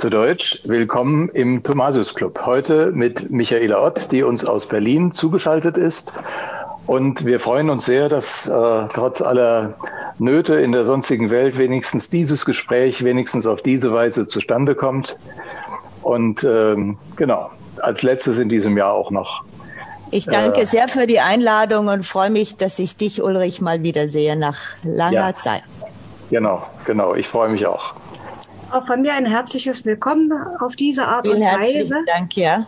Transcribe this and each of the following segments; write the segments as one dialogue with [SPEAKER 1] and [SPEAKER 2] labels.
[SPEAKER 1] Zu Deutsch, willkommen im Thomasius Club. Heute mit Michaela Ott, die uns aus Berlin zugeschaltet ist. Und wir freuen uns sehr, dass äh, trotz aller Nöte in der sonstigen Welt wenigstens dieses Gespräch wenigstens auf diese Weise zustande kommt. Und ähm, genau, als letztes in diesem Jahr auch noch.
[SPEAKER 2] Ich danke äh, sehr für die Einladung und freue mich, dass ich dich, Ulrich, mal wiedersehe nach langer ja, Zeit.
[SPEAKER 1] Genau, genau. Ich freue mich auch.
[SPEAKER 3] Auch von mir ein herzliches Willkommen auf diese Art Vielen und Weise.
[SPEAKER 2] Dank, ja.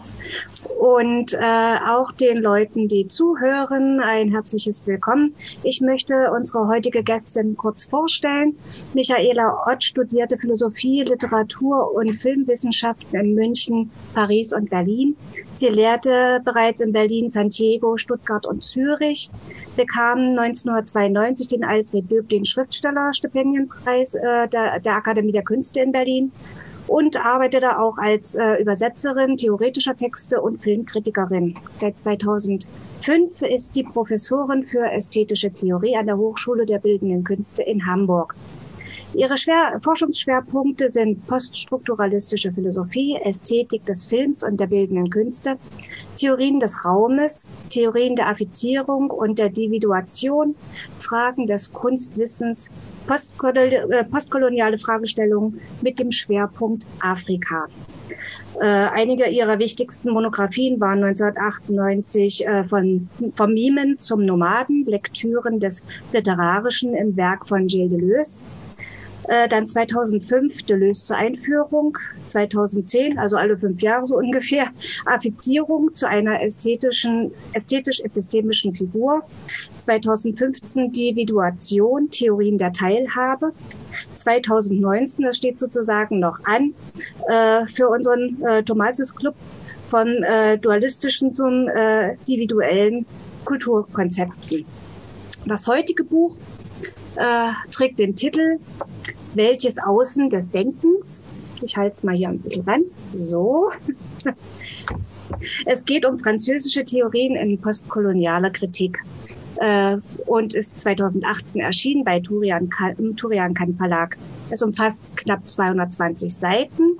[SPEAKER 3] Und äh, auch den Leuten, die zuhören, ein herzliches Willkommen. Ich möchte unsere heutige Gästin kurz vorstellen. Michaela Ott studierte Philosophie, Literatur und Filmwissenschaften in München, Paris und Berlin. Sie lehrte bereits in Berlin, Santiago, Stuttgart und Zürich, bekam 1992 den Alfred Döblin Schriftstellerstipendienpreis äh, der, der Akademie der Künste in Berlin und arbeitete auch als äh, Übersetzerin theoretischer Texte und Filmkritikerin. Seit 2005 ist sie Professorin für ästhetische Theorie an der Hochschule der Bildenden Künste in Hamburg. Ihre Schwer Forschungsschwerpunkte sind poststrukturalistische Philosophie, Ästhetik des Films und der bildenden Künste, Theorien des Raumes, Theorien der Affizierung und der Individuation, Fragen des Kunstwissens, äh, postkoloniale Fragestellungen mit dem Schwerpunkt Afrika. Äh, einige ihrer wichtigsten Monographien waren 1998 äh, von, vom Mimen zum Nomaden, Lektüren des Literarischen im Werk von Gilles Deleuze, äh, dann 2005 Deleuze zur Einführung, 2010, also alle fünf Jahre so ungefähr, Affizierung zu einer ästhetischen, ästhetisch-epistemischen Figur, 2015 Individuation, Theorien der Teilhabe, 2019, das steht sozusagen noch an, äh, für unseren äh, Thomasius Club von äh, dualistischen zum äh, individuellen Kulturkonzepten. Das heutige Buch äh, trägt den Titel Welches Außen des Denkens? Ich halte es mal hier ein bisschen ran. So. Es geht um französische Theorien in postkolonialer Kritik äh, und ist 2018 erschienen bei Turian, Turian Kan Verlag. Es umfasst knapp 220 Seiten,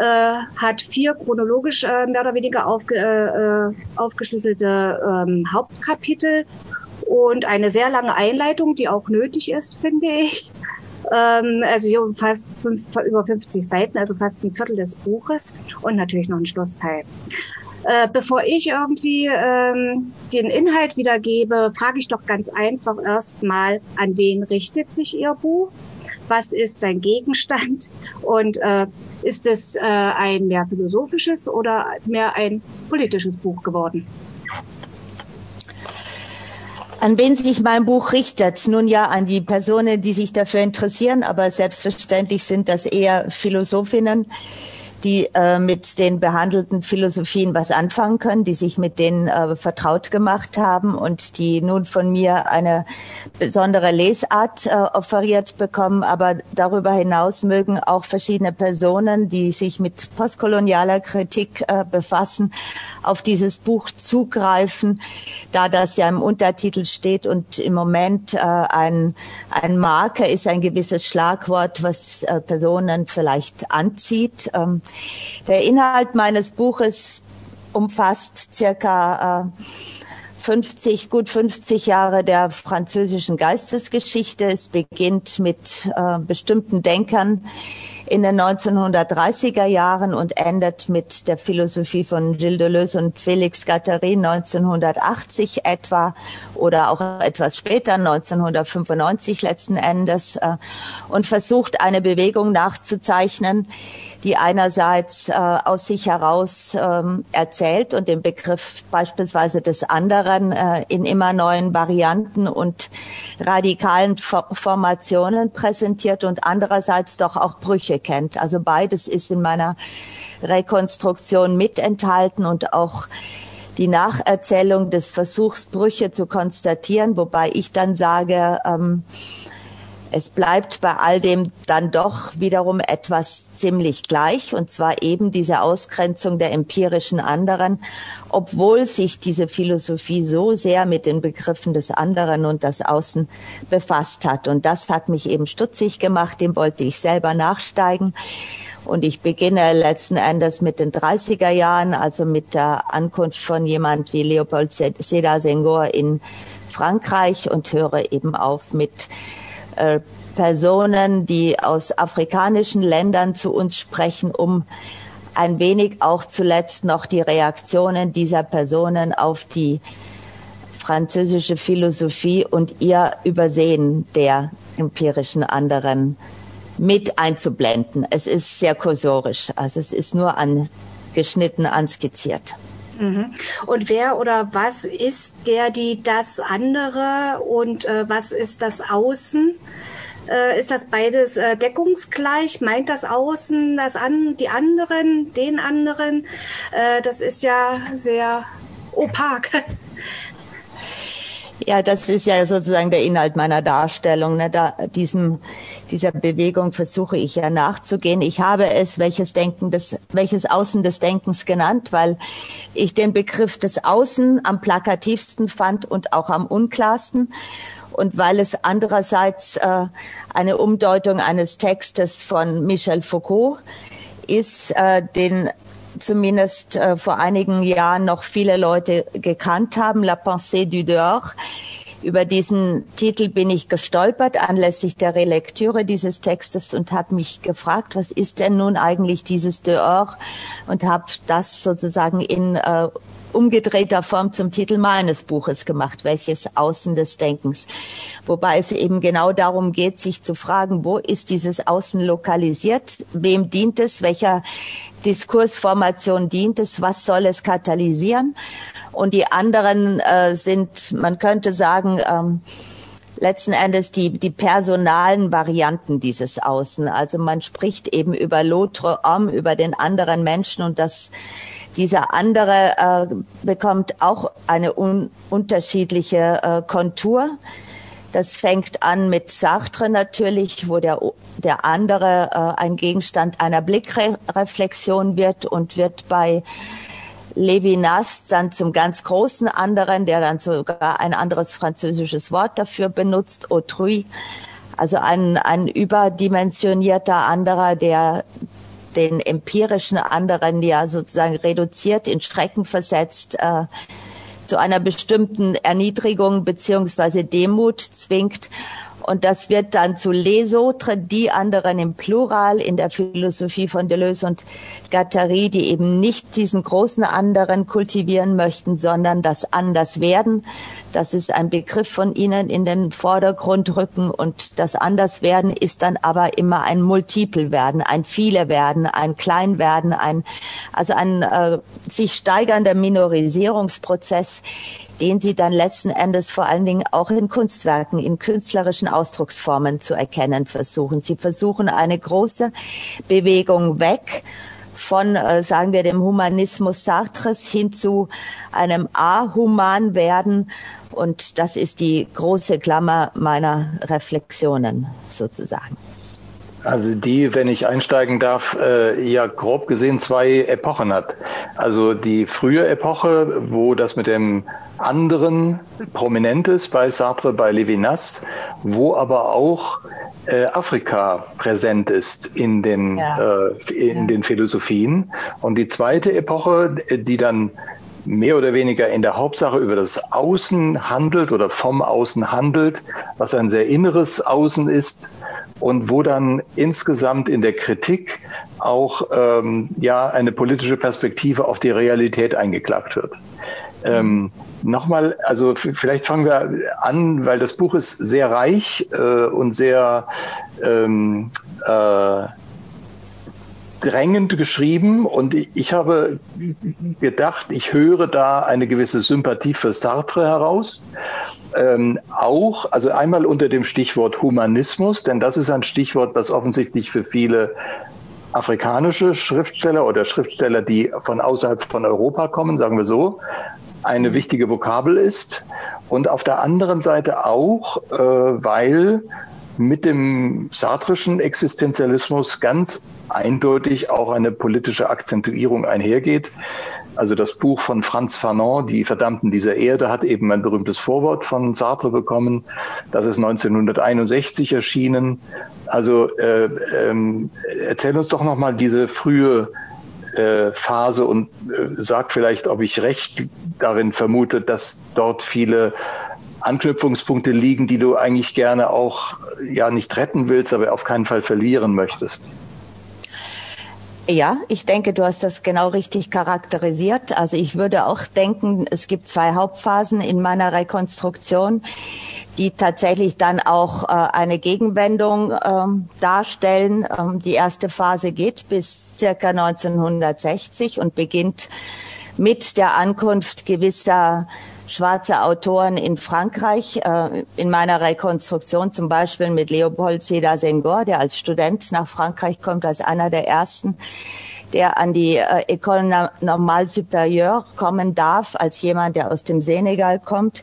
[SPEAKER 3] äh, hat vier chronologisch äh, mehr oder weniger aufge, äh, äh aufgeschlüsselte ähm, Hauptkapitel und eine sehr lange Einleitung, die auch nötig ist, finde ich. Ähm, also fast fünf, über 50 Seiten, also fast ein Viertel des Buches und natürlich noch ein Schlussteil. Äh, bevor ich irgendwie ähm, den Inhalt wiedergebe, frage ich doch ganz einfach erstmal, an wen richtet sich Ihr Buch? Was ist sein Gegenstand? Und äh, ist es äh, ein mehr philosophisches oder mehr ein politisches Buch geworden?
[SPEAKER 2] An wen sich mein Buch richtet? Nun ja, an die Personen, die sich dafür interessieren, aber selbstverständlich sind das eher Philosophinnen, die äh, mit den behandelten Philosophien was anfangen können, die sich mit denen äh, vertraut gemacht haben und die nun von mir eine besondere Lesart äh, offeriert bekommen. Aber darüber hinaus mögen auch verschiedene Personen, die sich mit postkolonialer Kritik äh, befassen, auf dieses Buch zugreifen, da das ja im Untertitel steht und im Moment äh, ein, ein Marker ist, ein gewisses Schlagwort, was äh, Personen vielleicht anzieht. Ähm, der Inhalt meines Buches umfasst circa äh, 50, gut 50 Jahre der französischen Geistesgeschichte. Es beginnt mit äh, bestimmten Denkern, in den 1930er Jahren und endet mit der Philosophie von Gilles Deleuze und Félix Guattari 1980 etwa oder auch etwas später, 1995 letzten Endes, äh, und versucht eine Bewegung nachzuzeichnen, die einerseits äh, aus sich heraus ähm, erzählt und den Begriff beispielsweise des anderen äh, in immer neuen Varianten und radikalen Formationen präsentiert und andererseits doch auch Brüche Brüche kennt. Also beides ist in meiner Rekonstruktion mit enthalten und auch die Nacherzählung des Versuchs, Brüche zu konstatieren, wobei ich dann sage, ähm, es bleibt bei all dem dann doch wiederum etwas ziemlich gleich, und zwar eben diese Ausgrenzung der empirischen anderen, obwohl sich diese Philosophie so sehr mit den Begriffen des anderen und das Außen befasst hat. Und das hat mich eben stutzig gemacht, dem wollte ich selber nachsteigen. Und ich beginne letzten Endes mit den 30er Jahren, also mit der Ankunft von jemand wie Leopold Seda Senghor in Frankreich und höre eben auf mit äh, Personen, die aus afrikanischen Ländern zu uns sprechen, um ein wenig auch zuletzt noch die Reaktionen dieser Personen auf die französische Philosophie und ihr Übersehen der empirischen anderen mit einzublenden. Es ist sehr kursorisch, also es ist nur angeschnitten, anskizziert.
[SPEAKER 3] Mhm. Und wer oder was ist der, die das andere und äh, was ist das Außen? Äh, ist das beides äh, deckungsgleich? Meint das Außen das an, die anderen, den anderen? Äh, das ist ja sehr opak.
[SPEAKER 2] Ja, das ist ja sozusagen der Inhalt meiner Darstellung. Ne? Da, diesem, dieser Bewegung versuche ich ja nachzugehen. Ich habe es welches Denken des, welches Außen des Denkens genannt, weil ich den Begriff des Außen am plakativsten fand und auch am unklarsten und weil es andererseits äh, eine Umdeutung eines Textes von Michel Foucault ist, äh, den zumindest äh, vor einigen Jahren noch viele Leute gekannt haben, La Pensée du Dehors. Über diesen Titel bin ich gestolpert anlässlich der Relektüre dieses Textes und habe mich gefragt, was ist denn nun eigentlich dieses Dehors und habe das sozusagen in äh, umgedrehter Form zum Titel meines Buches gemacht, welches Außen des Denkens. Wobei es eben genau darum geht, sich zu fragen, wo ist dieses Außen lokalisiert? Wem dient es? Welcher Diskursformation dient es? Was soll es katalysieren? Und die anderen äh, sind, man könnte sagen, ähm, letzten Endes die, die personalen Varianten dieses Außen. Also man spricht eben über l'autre homme, über den anderen Menschen und das dieser andere äh, bekommt auch eine un unterschiedliche äh, Kontur. Das fängt an mit Sartre natürlich, wo der, der andere äh, ein Gegenstand einer Blickreflexion wird und wird bei Levinas dann zum ganz großen anderen, der dann sogar ein anderes französisches Wort dafür benutzt, autrui. Also ein, ein überdimensionierter anderer, der den empirischen anderen ja sozusagen reduziert, in Schrecken versetzt, äh, zu einer bestimmten Erniedrigung beziehungsweise Demut zwingt und das wird dann zu les autres, die anderen im Plural in der Philosophie von Deleuze und Guattari, die eben nicht diesen großen anderen kultivieren möchten, sondern das Anderswerden. Das ist ein Begriff von ihnen in den Vordergrund rücken und das Anderswerden ist dann aber immer ein Multiple werden, ein viele werden, ein Kleinwerden, ein, also ein äh, sich steigernder Minorisierungsprozess, den sie dann letzten Endes vor allen Dingen auch in Kunstwerken, in künstlerischen Ausdrucksformen zu erkennen versuchen. Sie versuchen eine große Bewegung weg von, äh, sagen wir, dem Humanismus Sartres hin zu einem ahuman werden. Und das ist die große Klammer meiner Reflexionen sozusagen.
[SPEAKER 1] Also die, wenn ich einsteigen darf, äh, ja grob gesehen zwei Epochen hat. Also die frühe Epoche, wo das mit dem anderen prominent ist bei Sartre, bei Levinas, wo aber auch äh, Afrika präsent ist in den ja. äh, in ja. den Philosophien. Und die zweite Epoche, die dann mehr oder weniger in der Hauptsache über das Außen handelt oder vom Außen handelt, was ein sehr inneres Außen ist, und wo dann insgesamt in der Kritik auch ähm, ja eine politische Perspektive auf die Realität eingeklagt wird. Ähm, Nochmal, also vielleicht fangen wir an, weil das Buch ist sehr reich äh, und sehr ähm, äh, drängend geschrieben und ich habe gedacht, ich höre da eine gewisse Sympathie für Sartre heraus ähm, auch, also einmal unter dem Stichwort Humanismus, denn das ist ein Stichwort, das offensichtlich für viele afrikanische Schriftsteller oder Schriftsteller, die von außerhalb von Europa kommen, sagen wir so, eine wichtige Vokabel ist. Und auf der anderen Seite auch, äh, weil mit dem sartrischen Existenzialismus ganz eindeutig auch eine politische Akzentuierung einhergeht. Also das Buch von Franz Fanon, Die Verdammten dieser Erde, hat eben ein berühmtes Vorwort von Sartre bekommen. Das ist 1961 erschienen. Also äh, ähm, erzähl uns doch nochmal diese frühe äh, Phase und äh, sag vielleicht, ob ich recht darin vermute, dass dort viele Anknüpfungspunkte liegen, die du eigentlich gerne auch ja nicht retten willst, aber auf keinen Fall verlieren möchtest.
[SPEAKER 2] Ja, ich denke, du hast das genau richtig charakterisiert. Also ich würde auch denken, es gibt zwei Hauptphasen in meiner Rekonstruktion, die tatsächlich dann auch äh, eine Gegenwendung ähm, darstellen. Ähm, die erste Phase geht bis circa 1960 und beginnt mit der Ankunft gewisser schwarze Autoren in Frankreich, äh, in meiner Rekonstruktion zum Beispiel mit Leopold Sédar Senghor, der als Student nach Frankreich kommt, als einer der ersten, der an die äh, École Normale Supérieure kommen darf, als jemand, der aus dem Senegal kommt.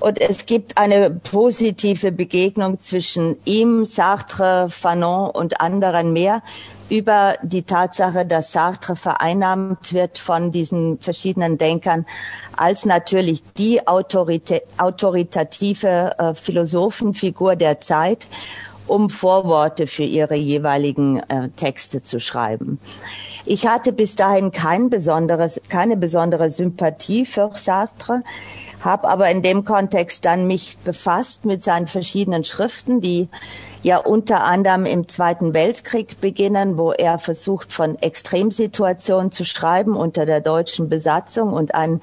[SPEAKER 2] Und es gibt eine positive Begegnung zwischen ihm, Sartre, Fanon und anderen mehr über die Tatsache, dass Sartre vereinnahmt wird von diesen verschiedenen Denkern als natürlich die Autoritä autoritative äh, Philosophenfigur der Zeit, um Vorworte für ihre jeweiligen äh, Texte zu schreiben. Ich hatte bis dahin kein besonderes, keine besondere Sympathie für Sartre habe aber in dem Kontext dann mich befasst mit seinen verschiedenen Schriften, die ja unter anderem im Zweiten Weltkrieg beginnen, wo er versucht, von Extremsituationen zu schreiben unter der deutschen Besatzung und einen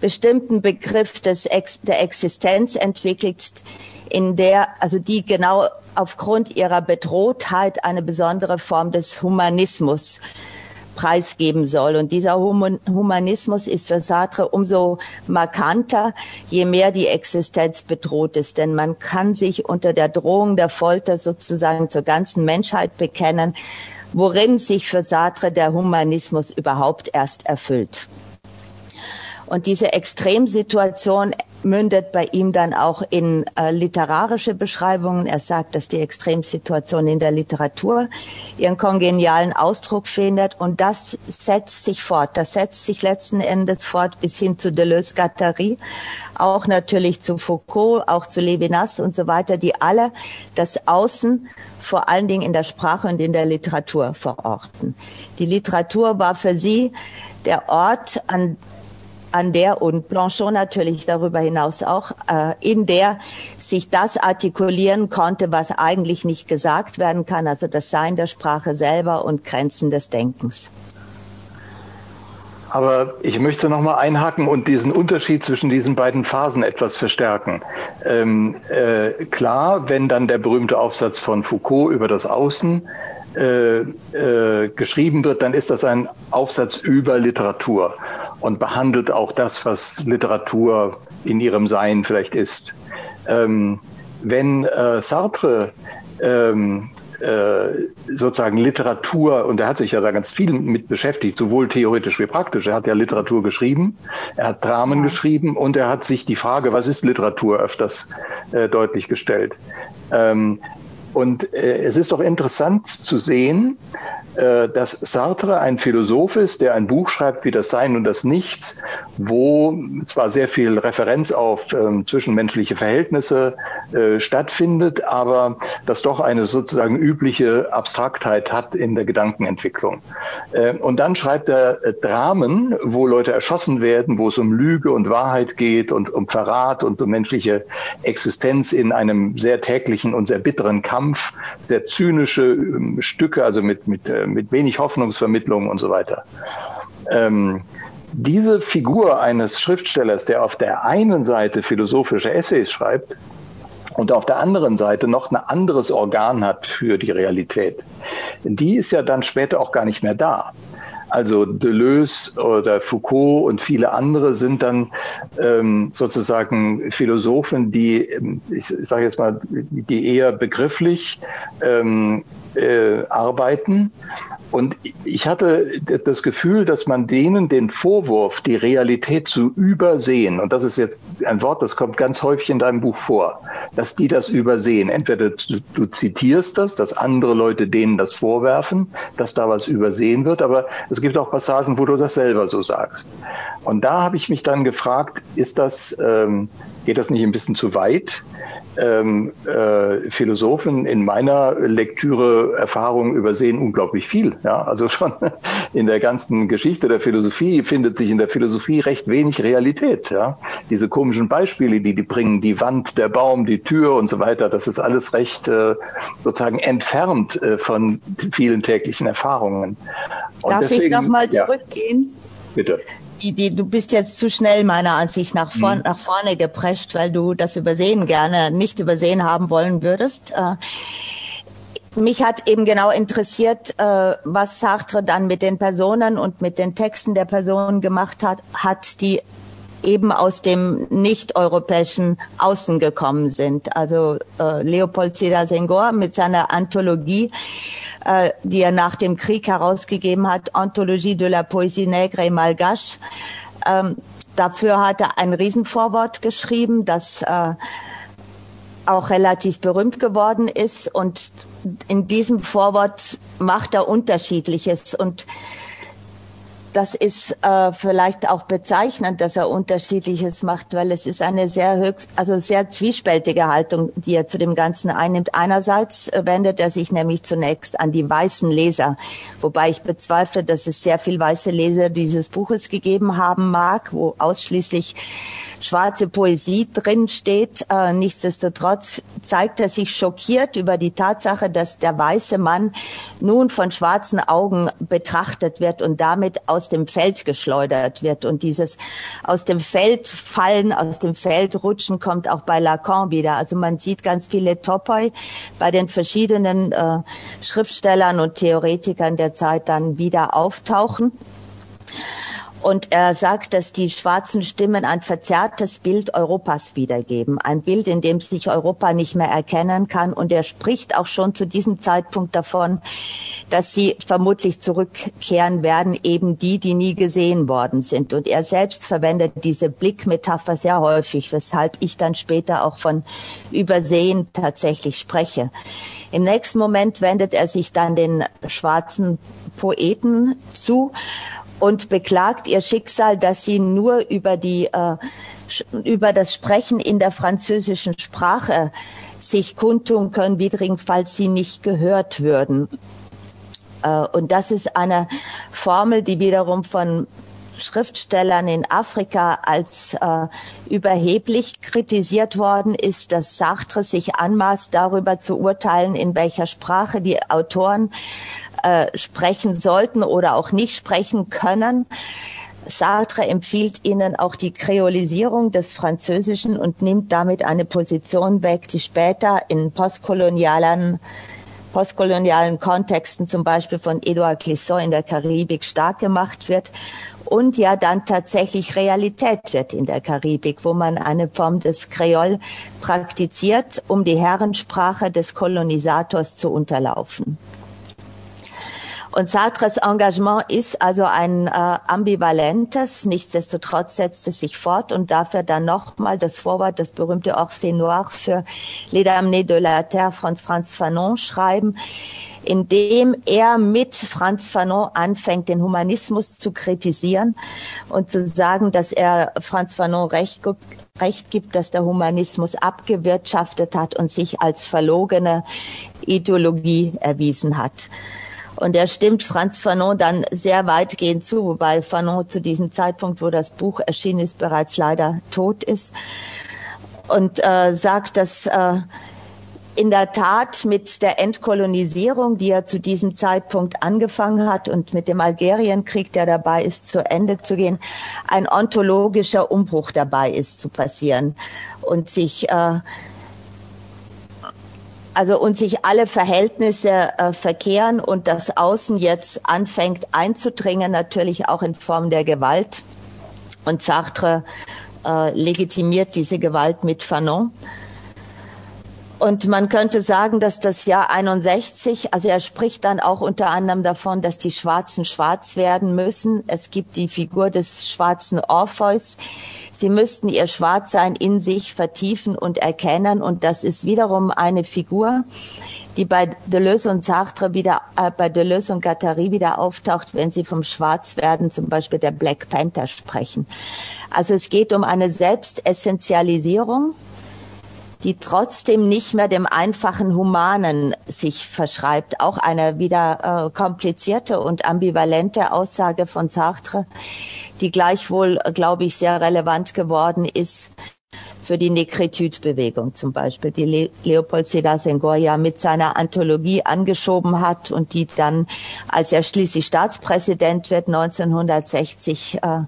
[SPEAKER 2] bestimmten Begriff des Ex der Existenz entwickelt, in der, also die genau aufgrund ihrer Bedrohtheit eine besondere Form des Humanismus preisgeben soll. Und dieser Humanismus ist für Sartre umso markanter, je mehr die Existenz bedroht ist. Denn man kann sich unter der Drohung der Folter sozusagen zur ganzen Menschheit bekennen, worin sich für Sartre der Humanismus überhaupt erst erfüllt. Und diese Extremsituation mündet bei ihm dann auch in äh, literarische Beschreibungen. Er sagt, dass die Extremsituation in der Literatur ihren kongenialen Ausdruck findet und das setzt sich fort. Das setzt sich letzten Endes fort bis hin zu Deleuze-Guattari, auch natürlich zu Foucault, auch zu Levinas und so weiter, die alle das Außen vor allen Dingen in der Sprache und in der Literatur verorten. Die Literatur war für sie der Ort, an an der und Blanchon natürlich darüber hinaus auch, äh, in der sich das artikulieren konnte, was eigentlich nicht gesagt werden kann, also das Sein der Sprache selber und Grenzen des Denkens.
[SPEAKER 1] Aber ich möchte noch mal einhaken und diesen Unterschied zwischen diesen beiden Phasen etwas verstärken. Ähm, äh, klar, wenn dann der berühmte Aufsatz von Foucault über das Außen äh, äh, geschrieben wird, dann ist das ein Aufsatz über Literatur und behandelt auch das, was Literatur in ihrem Sein vielleicht ist. Ähm, wenn äh, Sartre ähm, äh, sozusagen Literatur, und er hat sich ja da ganz viel mit beschäftigt, sowohl theoretisch wie praktisch. Er hat ja Literatur geschrieben, er hat Dramen ja. geschrieben und er hat sich die Frage, was ist Literatur, öfters äh, deutlich gestellt. Ähm, und äh, es ist doch interessant zu sehen, dass Sartre ein Philosoph ist, der ein Buch schreibt wie das Sein und das Nichts, wo zwar sehr viel Referenz auf äh, zwischenmenschliche Verhältnisse äh, stattfindet, aber das doch eine sozusagen übliche Abstraktheit hat in der Gedankenentwicklung. Äh, und dann schreibt er äh, Dramen, wo Leute erschossen werden, wo es um Lüge und Wahrheit geht und um Verrat und um menschliche Existenz in einem sehr täglichen und sehr bitteren Kampf, sehr zynische ähm, Stücke, also mit, mit mit wenig Hoffnungsvermittlung und so weiter. Ähm, diese Figur eines Schriftstellers, der auf der einen Seite philosophische Essays schreibt und auf der anderen Seite noch ein anderes Organ hat für die Realität, die ist ja dann später auch gar nicht mehr da. Also Deleuze oder Foucault und viele andere sind dann ähm, sozusagen Philosophen, die, ähm, ich, ich sage jetzt mal, die eher begrifflich ähm, äh, arbeiten und ich hatte das Gefühl, dass man denen den Vorwurf, die Realität zu übersehen, und das ist jetzt ein Wort, das kommt ganz häufig in deinem Buch vor, dass die das übersehen. Entweder du, du zitierst das, dass andere Leute denen das vorwerfen, dass da was übersehen wird, aber es gibt auch Passagen, wo du das selber so sagst. Und da habe ich mich dann gefragt, ist das, ähm, geht das nicht ein bisschen zu weit? Ähm, äh, Philosophen in meiner Lektüre Erfahrung übersehen unglaublich viel. Ja, also schon in der ganzen Geschichte der Philosophie findet sich in der Philosophie recht wenig Realität. Ja, diese komischen Beispiele, die die bringen, die Wand, der Baum, die Tür und so weiter, das ist alles recht äh, sozusagen entfernt äh, von vielen täglichen Erfahrungen.
[SPEAKER 2] Und Darf deswegen, ich noch mal zurückgehen? Ja,
[SPEAKER 1] bitte
[SPEAKER 2] die, die, du bist jetzt zu schnell meiner Ansicht nach, vorn, mhm. nach vorne geprescht, weil du das Übersehen gerne nicht übersehen haben wollen würdest. Äh, mich hat eben genau interessiert, äh, was Sartre dann mit den Personen und mit den Texten der Personen gemacht hat, hat die eben aus dem nicht-europäischen Außen gekommen sind. Also äh, Leopold Sédar Senghor mit seiner Anthologie, äh, die er nach dem Krieg herausgegeben hat, Anthologie de la Poésie nègre et malgache. Ähm, dafür hat er ein Riesenvorwort geschrieben, das äh, auch relativ berühmt geworden ist. Und in diesem Vorwort macht er Unterschiedliches. Und das ist äh, vielleicht auch bezeichnend, dass er Unterschiedliches macht, weil es ist eine sehr höchst, also sehr zwiespältige Haltung, die er zu dem Ganzen einnimmt. Einerseits wendet er sich nämlich zunächst an die weißen Leser, wobei ich bezweifle, dass es sehr viel weiße Leser dieses Buches gegeben haben mag, wo ausschließlich schwarze Poesie drin steht. Äh, nichtsdestotrotz zeigt er sich schockiert über die Tatsache, dass der weiße Mann nun von schwarzen Augen betrachtet wird und damit aus dem Feld geschleudert wird. Und dieses aus dem Feld fallen, aus dem Feld rutschen kommt auch bei Lacan wieder. Also man sieht ganz viele Topoi bei den verschiedenen äh, Schriftstellern und Theoretikern der Zeit dann wieder auftauchen. Und er sagt, dass die schwarzen Stimmen ein verzerrtes Bild Europas wiedergeben. Ein Bild, in dem sich Europa nicht mehr erkennen kann. Und er spricht auch schon zu diesem Zeitpunkt davon, dass sie vermutlich zurückkehren werden, eben die, die nie gesehen worden sind. Und er selbst verwendet diese Blickmetapher sehr häufig, weshalb ich dann später auch von Übersehen tatsächlich spreche. Im nächsten Moment wendet er sich dann den schwarzen Poeten zu und beklagt ihr Schicksal, dass sie nur über die äh, über das Sprechen in der französischen Sprache sich kundtun können, widrigenfalls sie nicht gehört würden. Äh, und das ist eine Formel, die wiederum von Schriftstellern in Afrika als äh, überheblich kritisiert worden ist, dass Sartre sich anmaßt, darüber zu urteilen, in welcher Sprache die Autoren äh, sprechen sollten oder auch nicht sprechen können. Sartre empfiehlt ihnen auch die Kreolisierung des Französischen und nimmt damit eine Position weg, die später in postkolonialen postkolonialen Kontexten, zum Beispiel von Edouard Clisson in der Karibik, stark gemacht wird und ja dann tatsächlich Realität wird in der Karibik, wo man eine Form des Kreol praktiziert, um die Herrensprache des Kolonisators zu unterlaufen. Und Sartres Engagement ist also ein äh, ambivalentes, nichtsdestotrotz setzt es sich fort und dafür dann nochmal das Vorwort, das berühmte Orphée Noir für Les Damnés de la Terre von Franz Fanon schreiben, in dem er mit Franz Fanon anfängt, den Humanismus zu kritisieren und zu sagen, dass er Franz Fanon recht recht gibt, dass der Humanismus abgewirtschaftet hat und sich als verlogene Ideologie erwiesen hat. Und er stimmt Franz Fanon dann sehr weitgehend zu, wobei Fanon zu diesem Zeitpunkt, wo das Buch erschienen ist, bereits leider tot ist. Und äh, sagt, dass äh, in der Tat mit der Entkolonisierung, die er zu diesem Zeitpunkt angefangen hat und mit dem Algerienkrieg, der dabei ist, zu Ende zu gehen, ein ontologischer Umbruch dabei ist zu passieren und sich äh, also und sich alle Verhältnisse äh, verkehren und das Außen jetzt anfängt einzudringen, natürlich auch in Form der Gewalt. Und Sartre äh, legitimiert diese Gewalt mit Fanon. Und man könnte sagen, dass das Jahr 61, also er spricht dann auch unter anderem davon, dass die Schwarzen schwarz werden müssen. Es gibt die Figur des schwarzen Orpheus. Sie müssten ihr Schwarzsein in sich vertiefen und erkennen. Und das ist wiederum eine Figur, die bei Deleuze und Sartre wieder, äh, bei Deleuze und Guattari wieder auftaucht, wenn sie vom Schwarzwerden zum Beispiel der Black Panther sprechen. Also es geht um eine Selbstessentialisierung die trotzdem nicht mehr dem einfachen Humanen sich verschreibt. Auch eine wieder äh, komplizierte und ambivalente Aussage von Sartre, die gleichwohl, glaube ich, sehr relevant geworden ist für die Negritude-Bewegung zum Beispiel, die Le Leopold Sedar Senghor ja mit seiner Anthologie angeschoben hat und die dann, als er schließlich Staatspräsident wird, 1960 äh,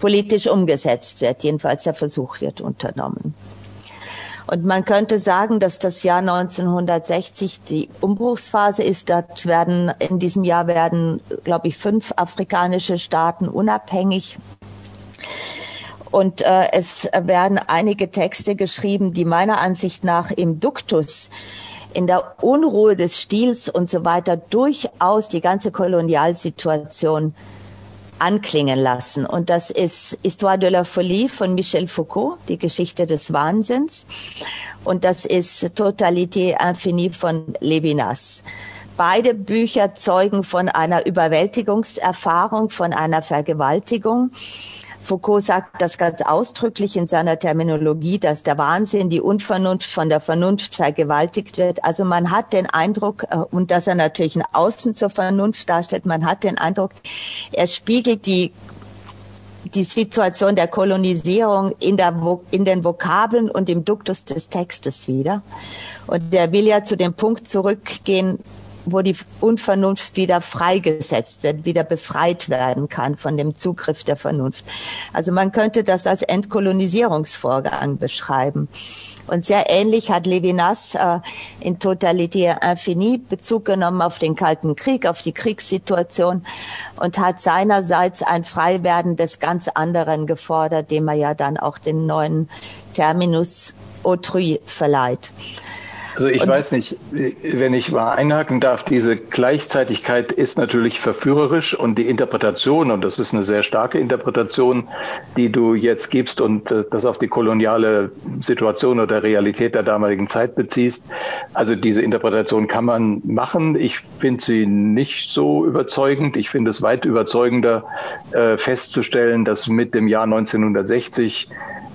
[SPEAKER 2] politisch umgesetzt wird. Jedenfalls der Versuch wird unternommen. Und man könnte sagen, dass das Jahr 1960 die Umbruchsphase ist. Dort werden, in diesem Jahr werden, glaube ich, fünf afrikanische Staaten unabhängig. Und äh, es werden einige Texte geschrieben, die meiner Ansicht nach im Duktus in der Unruhe des Stils und so weiter durchaus die ganze Kolonialsituation anklingen lassen. Und das ist Histoire de la Folie von Michel Foucault, die Geschichte des Wahnsinns. Und das ist Totalité infinie von Levinas. Beide Bücher zeugen von einer Überwältigungserfahrung, von einer Vergewaltigung. Foucault sagt das ganz ausdrücklich in seiner Terminologie, dass der Wahnsinn, die Unvernunft von der Vernunft vergewaltigt wird. Also man hat den Eindruck, äh, und dass er natürlich ein Außen zur Vernunft darstellt, man hat den Eindruck, er spiegelt die die Situation der Kolonisierung in, der, in den Vokabeln und im Duktus des Textes wieder. Und der will ja zu dem Punkt zurückgehen, wo die Unvernunft wieder freigesetzt wird, wieder befreit werden kann von dem Zugriff der Vernunft. Also man könnte das als Entkolonisierungsvorgang beschreiben. Und sehr ähnlich hat Levinas äh, in Totalitär Infini Bezug genommen auf den Kalten Krieg, auf die Kriegssituation und hat seinerseits ein Freiwerden des ganz anderen gefordert, dem er ja dann auch den neuen Terminus autrui verleiht.
[SPEAKER 1] Also ich und weiß nicht, wenn ich mal einhaken darf, diese Gleichzeitigkeit ist natürlich verführerisch und die Interpretation, und das ist eine sehr starke Interpretation, die du jetzt gibst und äh, das auf die koloniale Situation oder Realität der damaligen Zeit beziehst. Also diese Interpretation kann man machen. Ich finde sie nicht so überzeugend. Ich finde es weit überzeugender äh, festzustellen, dass mit dem Jahr 1960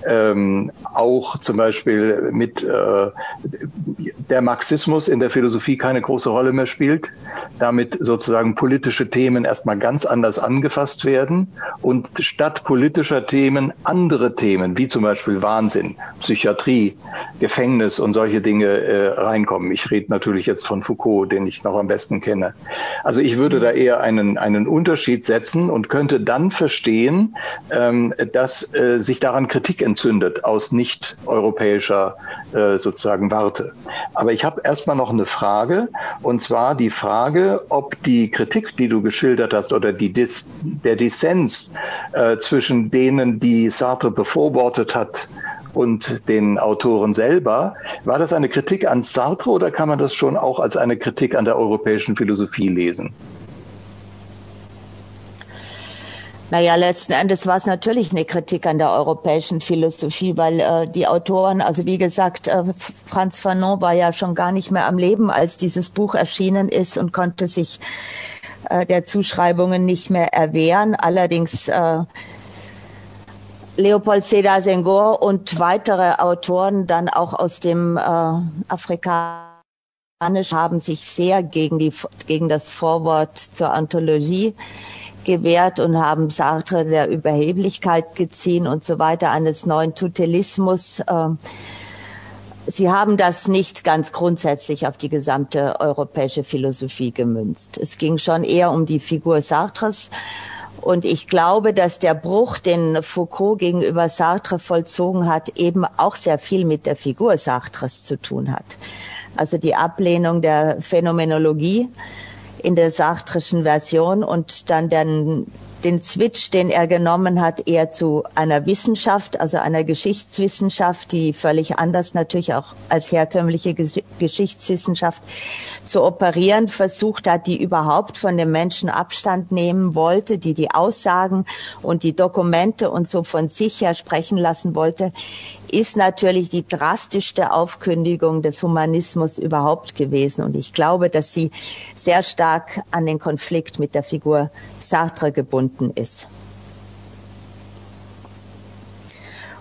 [SPEAKER 1] ähm, auch zum Beispiel mit äh, der Marxismus in der Philosophie keine große Rolle mehr spielt, damit sozusagen politische Themen erstmal ganz anders angefasst werden und statt politischer Themen andere Themen, wie zum Beispiel Wahnsinn, Psychiatrie, Gefängnis und solche Dinge äh, reinkommen. Ich rede natürlich jetzt von Foucault, den ich noch am besten kenne. Also ich würde da eher einen, einen Unterschied setzen und könnte dann verstehen, ähm, dass äh, sich daran Kritik entzündet aus nicht-europäischer äh, sozusagen Warte. Aber ich habe erstmal noch eine Frage, und zwar die Frage, ob die Kritik, die du geschildert hast, oder die Dis der Dissens äh, zwischen denen, die Sartre bevorwortet hat, und den Autoren selber. War das eine Kritik an Sartre oder kann man das schon auch als eine Kritik an der europäischen Philosophie lesen?
[SPEAKER 2] Naja, letzten Endes war es natürlich eine Kritik an der europäischen Philosophie, weil äh, die Autoren, also wie gesagt, äh, Franz Fanon war ja schon gar nicht mehr am Leben, als dieses Buch erschienen ist und konnte sich äh, der Zuschreibungen nicht mehr erwehren. Allerdings äh, Leopold Sedar Senghor und weitere Autoren dann auch aus dem äh, Afrikanischen haben sich sehr gegen, die, gegen das Vorwort zur Anthologie gewehrt und haben Sartre der Überheblichkeit geziehen und so weiter, eines neuen Tutelismus. Ähm, sie haben das nicht ganz grundsätzlich auf die gesamte europäische Philosophie gemünzt. Es ging schon eher um die Figur Sartres. Und ich glaube, dass der Bruch, den Foucault gegenüber Sartre vollzogen hat, eben auch sehr viel mit der Figur Sartres zu tun hat. also die Ablehnung der Phänomenologie in der sartrischen Version und dann den den Switch, den er genommen hat, eher zu einer Wissenschaft, also einer Geschichtswissenschaft, die völlig anders natürlich auch als herkömmliche Geschichtswissenschaft zu operieren versucht hat, die überhaupt von dem Menschen Abstand nehmen wollte, die die Aussagen und die Dokumente und so von sich her sprechen lassen wollte, ist natürlich die drastischste Aufkündigung des Humanismus überhaupt gewesen. Und ich glaube, dass sie sehr stark an den Konflikt mit der Figur Sartre gebunden ist.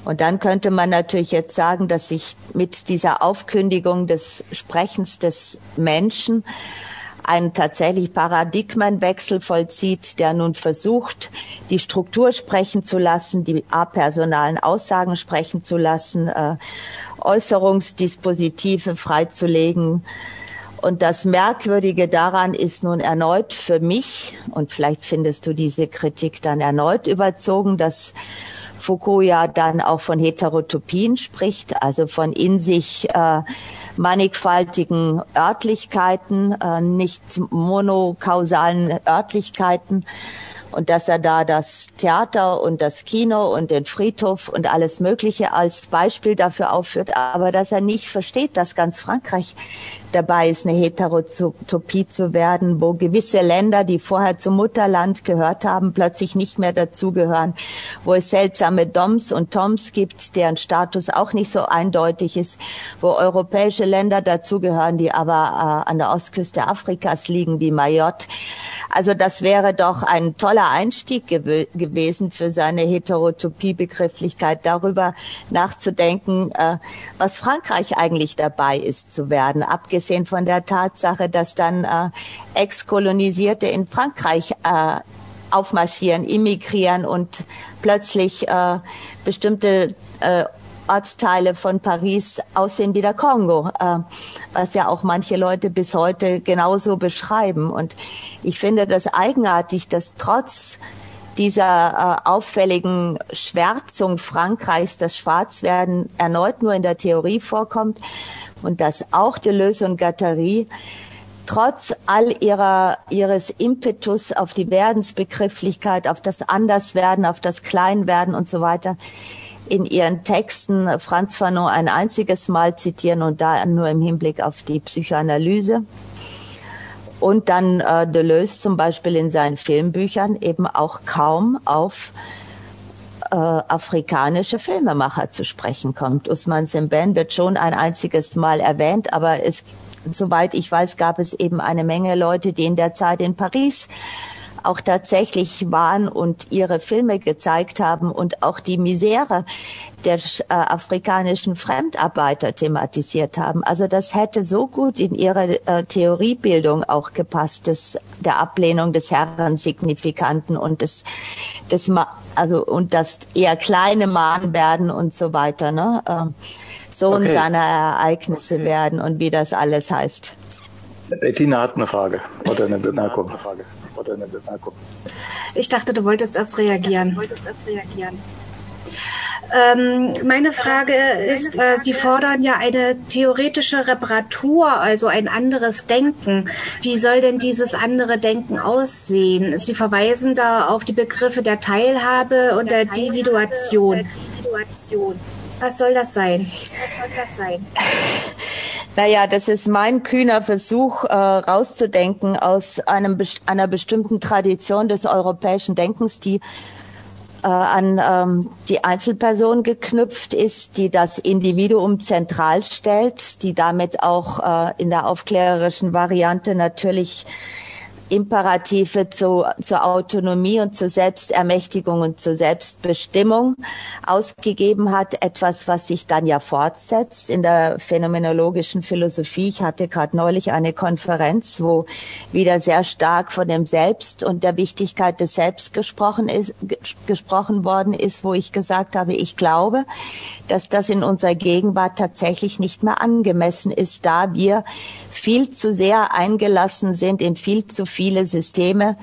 [SPEAKER 2] Und dann könnte man natürlich jetzt sagen, dass sich mit dieser Aufkündigung des Sprechens des Menschen ein tatsächlich Paradigmenwechsel vollzieht, der nun versucht, die Struktur sprechen zu lassen, die apersonalen Aussagen sprechen zu lassen, äh, Äußerungsdispositive freizulegen. Und das Merkwürdige daran ist nun erneut für mich, und vielleicht findest du diese Kritik dann erneut überzogen, dass Foucault ja dann auch von Heterotopien spricht, also von in sich äh, mannigfaltigen Örtlichkeiten, äh, nicht monokausalen Örtlichkeiten und dass er da das Theater und das Kino und den Friedhof und alles Mögliche als Beispiel dafür aufführt, aber dass er nicht versteht, dass ganz Frankreich dabei ist, eine Heterotopie zu werden, wo gewisse Länder, die vorher zum Mutterland gehört haben, plötzlich nicht mehr dazugehören, wo es seltsame Doms und Toms gibt, deren Status auch nicht so eindeutig ist, wo europäische Länder dazugehören, die aber äh, an der Ostküste Afrikas liegen, wie Mayotte. Also das wäre doch ein toller Einstieg gew gewesen für seine Heterotopie-Begrifflichkeit, darüber nachzudenken, äh, was Frankreich eigentlich dabei ist zu werden, abgesehen von der Tatsache, dass dann äh, Ex-Kolonisierte in Frankreich äh, aufmarschieren, immigrieren und plötzlich äh, bestimmte äh, Ortsteile von Paris aussehen wie der Kongo, äh, was ja auch manche Leute bis heute genauso beschreiben. Und ich finde das eigenartig, dass trotz dieser äh, auffälligen Schwärzung Frankreichs, das Schwarzwerden erneut nur in der Theorie vorkommt und dass auch Deleuze und Gattari trotz all ihrer, ihres Impetus auf die Werdensbegrifflichkeit, auf das Anderswerden, auf das Kleinwerden und so weiter, in ihren Texten Franz Fanon ein einziges Mal zitieren und da nur im Hinblick auf die Psychoanalyse. Und dann äh, Deleuze zum Beispiel in seinen Filmbüchern eben auch kaum auf äh, afrikanische Filmemacher zu sprechen kommt. Usman Semben wird schon ein einziges Mal erwähnt, aber es, soweit ich weiß, gab es eben eine Menge Leute, die in der Zeit in Paris auch tatsächlich waren und ihre Filme gezeigt haben und auch die Misere der äh, afrikanischen Fremdarbeiter thematisiert haben. Also das hätte so gut in ihre äh, Theoriebildung auch gepasst, des, der Ablehnung des Herrensignifikanten und des, des also und das eher kleine Mahn werden und so weiter, ne? Äh, Sohn okay. seiner Ereignisse okay. werden und wie das alles heißt.
[SPEAKER 1] Bettina hat eine Frage oder eine Bemerkung. Oder eine
[SPEAKER 3] Bemerkung. Ich dachte, du wolltest erst reagieren. Du wolltest erst reagieren. Ähm, meine Frage ist, äh, Sie fordern ja eine theoretische Reparatur, also ein anderes Denken. Wie soll denn dieses andere Denken aussehen? Sie verweisen da auf die Begriffe der Teilhabe und der Individuation. Was soll das sein? Was soll das sein?
[SPEAKER 2] Naja, das ist mein kühner Versuch, äh, rauszudenken aus einem, einer bestimmten Tradition des europäischen Denkens, die äh, an ähm, die Einzelperson geknüpft ist, die das Individuum zentral stellt, die damit auch äh, in der aufklärerischen Variante natürlich Imperative zu, zur Autonomie und zur Selbstermächtigung und zur Selbstbestimmung ausgegeben hat. Etwas, was sich dann ja fortsetzt in der phänomenologischen Philosophie. Ich hatte gerade neulich eine Konferenz, wo wieder sehr stark von dem Selbst und der Wichtigkeit des Selbst gesprochen ist, gesprochen worden ist, wo ich gesagt habe, ich glaube, dass das in unserer Gegenwart tatsächlich nicht mehr angemessen ist, da wir viel zu sehr eingelassen sind in viel zu viele Systeme,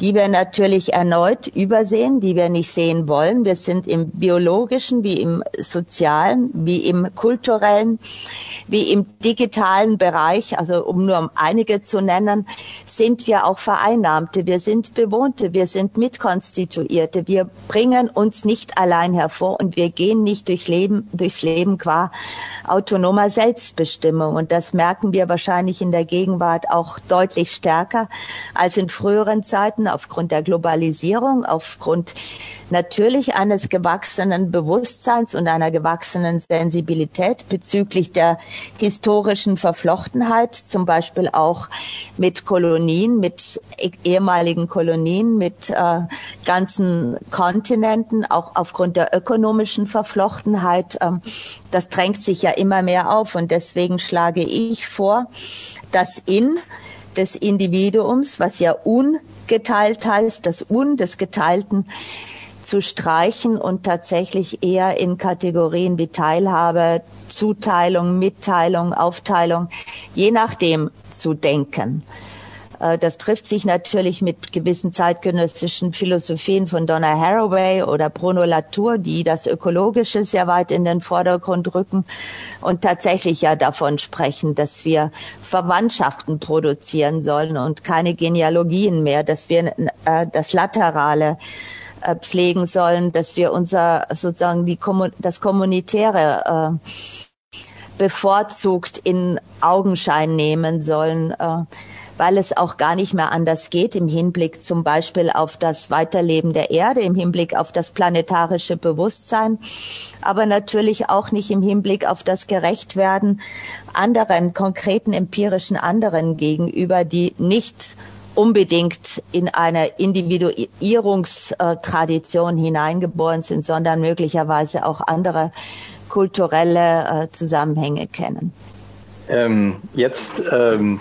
[SPEAKER 2] die wir natürlich erneut übersehen, die wir nicht sehen wollen. Wir sind im biologischen, wie im sozialen, wie im kulturellen, wie im digitalen Bereich, also um nur einige zu nennen, sind wir auch Vereinnahmte, wir sind Bewohnte, wir sind Mitkonstituierte, wir bringen uns nicht allein hervor und wir gehen nicht durch Leben, durchs Leben qua autonomer Selbstbestimmung. Und das merken wir wahrscheinlich in der Gegenwart auch deutlich stärker als in früheren Zeiten aufgrund der Globalisierung, aufgrund natürlich eines gewachsenen Bewusstseins und einer gewachsenen Sensibilität bezüglich der historischen Verflochtenheit, zum Beispiel auch mit Kolonien, mit ehemaligen Kolonien, mit äh, ganzen Kontinenten, auch aufgrund der ökonomischen Verflochtenheit. Ähm, das drängt sich ja immer mehr auf und deswegen schlage ich vor, das In des Individuums, was ja ungeteilt heißt, das Un des Geteilten, zu streichen und tatsächlich eher in Kategorien wie Teilhabe, Zuteilung, Mitteilung, Aufteilung, je nachdem zu denken. Äh, das trifft sich natürlich mit gewissen zeitgenössischen Philosophien von Donna Haraway oder Bruno Latour, die das Ökologische sehr weit in den Vordergrund rücken und tatsächlich ja davon sprechen, dass wir Verwandtschaften produzieren sollen und keine Genealogien mehr, dass wir äh, das Laterale äh, pflegen sollen, dass wir unser sozusagen die das kommunitäre bevorzugt in Augenschein nehmen sollen, äh, weil es auch gar nicht mehr anders geht im Hinblick zum Beispiel auf das Weiterleben der Erde, im Hinblick auf das planetarische Bewusstsein, aber natürlich auch nicht im Hinblick auf das Gerechtwerden anderen konkreten empirischen anderen gegenüber, die nicht unbedingt in eine Individuierungstradition hineingeboren sind, sondern möglicherweise auch andere kulturelle äh, Zusammenhänge kennen.
[SPEAKER 1] Ähm, jetzt, ähm,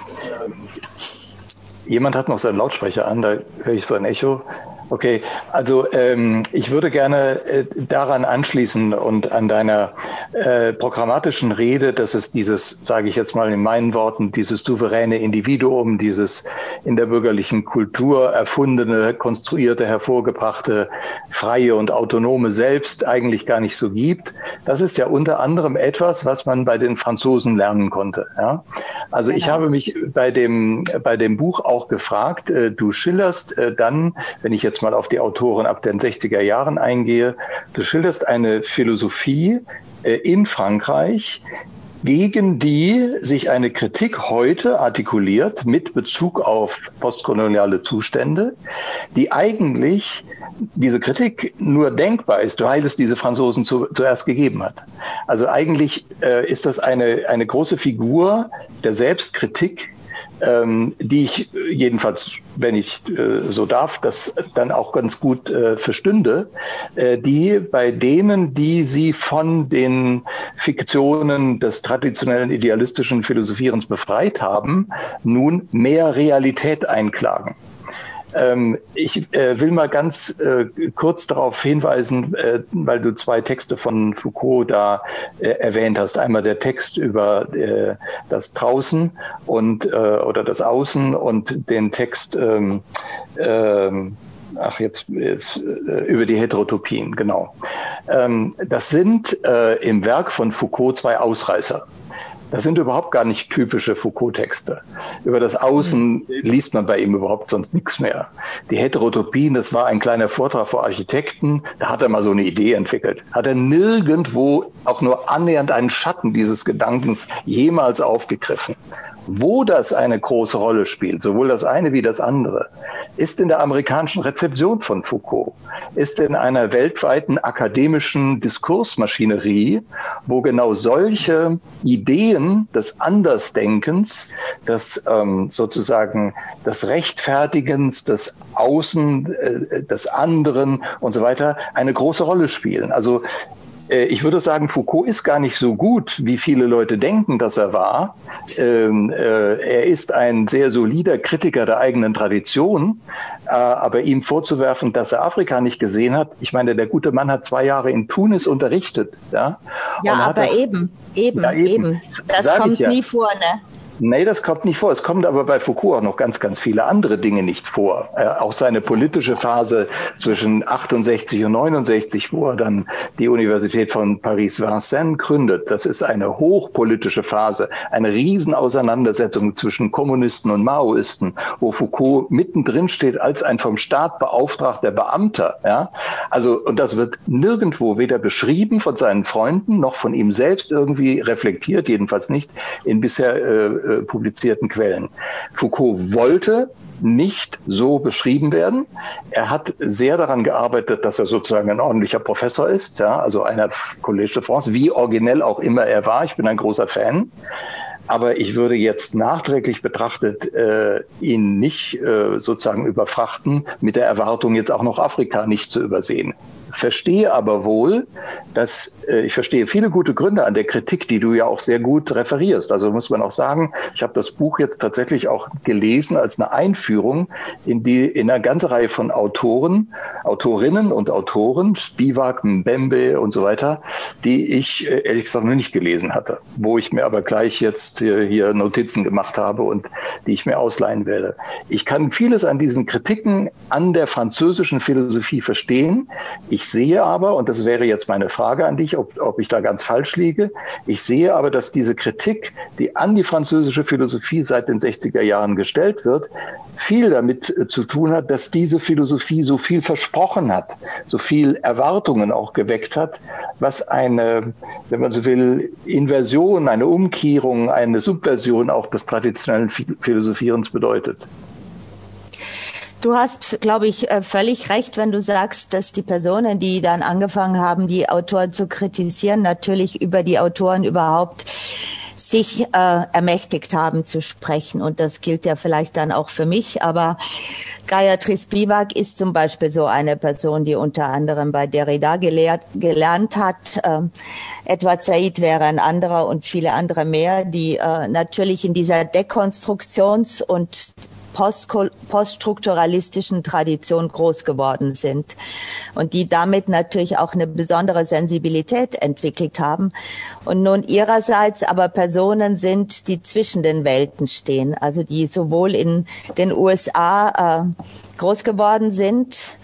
[SPEAKER 1] jemand hat noch seinen Lautsprecher an, da höre ich so ein Echo. Okay, also ähm, ich würde gerne äh, daran anschließen und an deiner äh, programmatischen Rede, dass es dieses, sage ich jetzt mal in meinen Worten, dieses souveräne Individuum, dieses in der bürgerlichen Kultur erfundene, konstruierte, hervorgebrachte, freie und autonome Selbst eigentlich gar nicht so gibt. Das ist ja unter anderem etwas, was man bei den Franzosen lernen konnte. Ja? Also genau. ich habe mich bei dem, bei dem Buch auch gefragt, äh, du schillerst äh, dann, wenn ich jetzt jetzt mal auf die Autoren ab den 60er Jahren eingehe, du schilderst eine Philosophie äh, in Frankreich, gegen die sich eine Kritik heute artikuliert mit Bezug auf postkoloniale Zustände, die eigentlich diese Kritik nur denkbar ist, weil es diese Franzosen zu, zuerst gegeben hat. Also eigentlich äh, ist das eine, eine große Figur der Selbstkritik ähm, die ich jedenfalls, wenn ich äh, so darf, das dann auch ganz gut äh, verstünde, äh, die bei denen, die sie von den Fiktionen des traditionellen idealistischen Philosophierens befreit haben, nun mehr Realität einklagen. Ähm, ich äh, will mal ganz äh, kurz darauf hinweisen, äh, weil du zwei Texte von Foucault da äh, erwähnt hast. Einmal der Text über äh, das Draußen und äh, oder das Außen und den Text ähm, ähm, ach jetzt, jetzt über die Heterotopien, genau. Ähm, das sind im Werk von Foucault zwei Ausreißer. Das sind überhaupt gar nicht typische Foucault-Texte. Über das Außen liest man bei ihm überhaupt sonst nichts mehr. Die Heterotopien, das war ein kleiner Vortrag vor Architekten, da hat er mal so eine Idee entwickelt. Hat er nirgendwo auch nur annähernd einen Schatten dieses Gedankens jemals aufgegriffen. Wo das eine große Rolle spielt, sowohl das eine wie das andere, ist in der amerikanischen Rezeption von Foucault, ist in einer weltweiten akademischen Diskursmaschinerie, wo genau solche Ideen des Andersdenkens, des ähm, sozusagen des Rechtfertigens, des Außen, äh, des anderen und so weiter eine große Rolle spielen. Also ich würde sagen, Foucault ist gar nicht so gut, wie viele Leute denken, dass er war. Ähm, äh, er ist ein sehr solider Kritiker der eigenen Tradition, äh, aber ihm vorzuwerfen, dass er Afrika nicht gesehen hat, ich meine, der gute Mann hat zwei Jahre in Tunis unterrichtet.
[SPEAKER 2] Ja, ja aber eben, eben, ja, eben. Das kommt ja. nie vor, ne?
[SPEAKER 1] Nee, das kommt nicht vor. Es kommt aber bei Foucault auch noch ganz, ganz viele andere Dinge nicht vor. Äh, auch seine politische Phase zwischen 68 und 69, wo er dann die Universität von Paris-Vincennes gründet. Das ist eine hochpolitische Phase, eine Riesenauseinandersetzung zwischen Kommunisten und Maoisten, wo Foucault mittendrin steht als ein vom Staat beauftragter Beamter. Ja? Also, und das wird nirgendwo weder beschrieben von seinen Freunden noch von ihm selbst irgendwie reflektiert, jedenfalls nicht in bisher äh, äh, publizierten Quellen. Foucault wollte nicht so beschrieben werden. Er hat sehr daran gearbeitet, dass er sozusagen ein ordentlicher Professor ist, ja, also einer Collège de France, wie originell auch immer er war. Ich bin ein großer Fan. Aber ich würde jetzt nachträglich betrachtet äh, ihn nicht äh, sozusagen überfrachten mit der Erwartung, jetzt auch noch Afrika nicht zu übersehen verstehe aber wohl, dass äh, ich verstehe viele gute Gründe an der Kritik, die du ja auch sehr gut referierst. Also muss man auch sagen, ich habe das Buch jetzt tatsächlich auch gelesen als eine Einführung in die in eine ganze Reihe von Autoren, Autorinnen und Autoren, Spivak, Mbembe und so weiter, die ich äh, ehrlich gesagt noch nicht gelesen hatte, wo ich mir aber gleich jetzt hier, hier Notizen gemacht habe und die ich mir ausleihen werde. Ich kann vieles an diesen Kritiken an der französischen Philosophie verstehen. Sehe aber, und das wäre jetzt meine Frage an dich, ob, ob ich da ganz falsch liege, ich sehe aber, dass diese Kritik, die an die französische Philosophie seit den 60er Jahren gestellt wird, viel damit äh, zu tun hat, dass diese Philosophie so viel versprochen hat, so viel Erwartungen auch geweckt hat, was eine, wenn man so will, Inversion, eine Umkehrung, eine Subversion auch des traditionellen Philosophierens bedeutet.
[SPEAKER 2] Du hast, glaube ich, äh, völlig recht, wenn du sagst, dass die Personen, die dann angefangen haben, die Autoren zu kritisieren, natürlich über die Autoren überhaupt sich äh, ermächtigt haben zu sprechen. Und das gilt ja vielleicht dann auch für mich. Aber Gayatri Spivak ist zum Beispiel so eine Person, die unter anderem bei Derrida gelehrt, gelernt hat. Ähm, Edward Said wäre ein anderer und viele andere mehr, die äh, natürlich in dieser Dekonstruktions- und poststrukturalistischen Tradition groß geworden sind und die damit natürlich auch eine besondere Sensibilität entwickelt haben und nun ihrerseits aber Personen sind, die zwischen den Welten stehen, also die sowohl in den USA äh, groß geworden sind,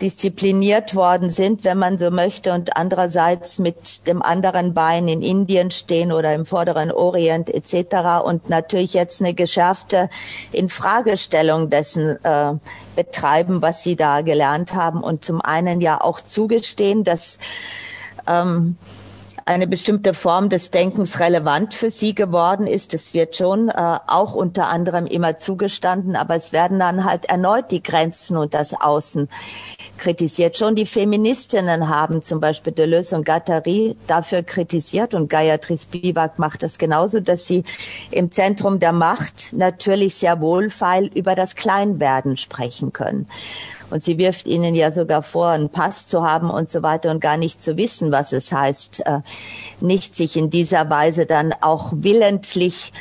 [SPEAKER 2] diszipliniert worden sind, wenn man so möchte, und andererseits mit dem anderen Bein in Indien stehen oder im vorderen Orient etc. und natürlich jetzt eine geschärfte Infragestellung dessen äh, betreiben, was sie da gelernt haben und zum einen ja auch zugestehen, dass ähm, eine bestimmte Form des Denkens relevant für sie geworden ist. Es wird schon äh, auch unter anderem immer zugestanden, aber es werden dann halt erneut die Grenzen und das Außen kritisiert. Schon die Feministinnen haben zum Beispiel Deleuze und Gattari dafür kritisiert und Gayatri Spivak macht das genauso, dass sie im Zentrum der Macht natürlich sehr wohlfeil über das Kleinwerden sprechen können. Und sie wirft ihnen ja sogar vor, einen Pass zu haben und so weiter und gar nicht zu wissen, was es heißt, äh, nicht sich in dieser Weise dann auch willentlich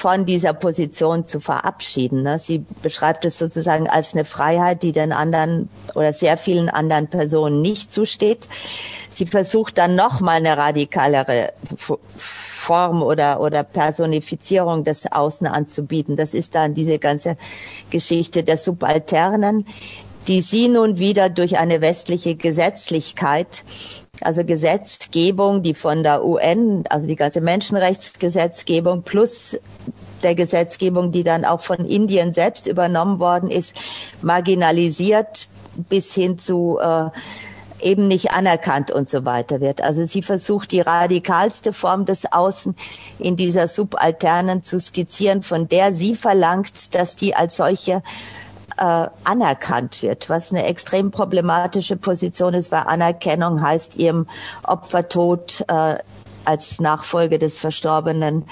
[SPEAKER 2] von dieser Position zu verabschieden. Ne? Sie beschreibt es sozusagen als eine Freiheit, die den anderen oder sehr vielen anderen Personen nicht zusteht. Sie versucht dann noch mal eine radikalere Form oder, oder Personifizierung des Außen anzubieten. Das ist dann diese ganze Geschichte der Subalternen, die sie nun wieder durch eine westliche Gesetzlichkeit, also Gesetzgebung, die von der UN, also die ganze Menschenrechtsgesetzgebung plus der Gesetzgebung, die dann auch von Indien selbst übernommen worden ist, marginalisiert bis hin zu äh, eben nicht anerkannt und so weiter wird. Also sie versucht die radikalste Form des Außen in dieser Subalternen zu skizzieren, von der sie verlangt, dass die als solche äh, anerkannt wird, was eine extrem problematische Position ist, weil Anerkennung heißt ihrem Opfertod äh, als Nachfolge des verstorbenen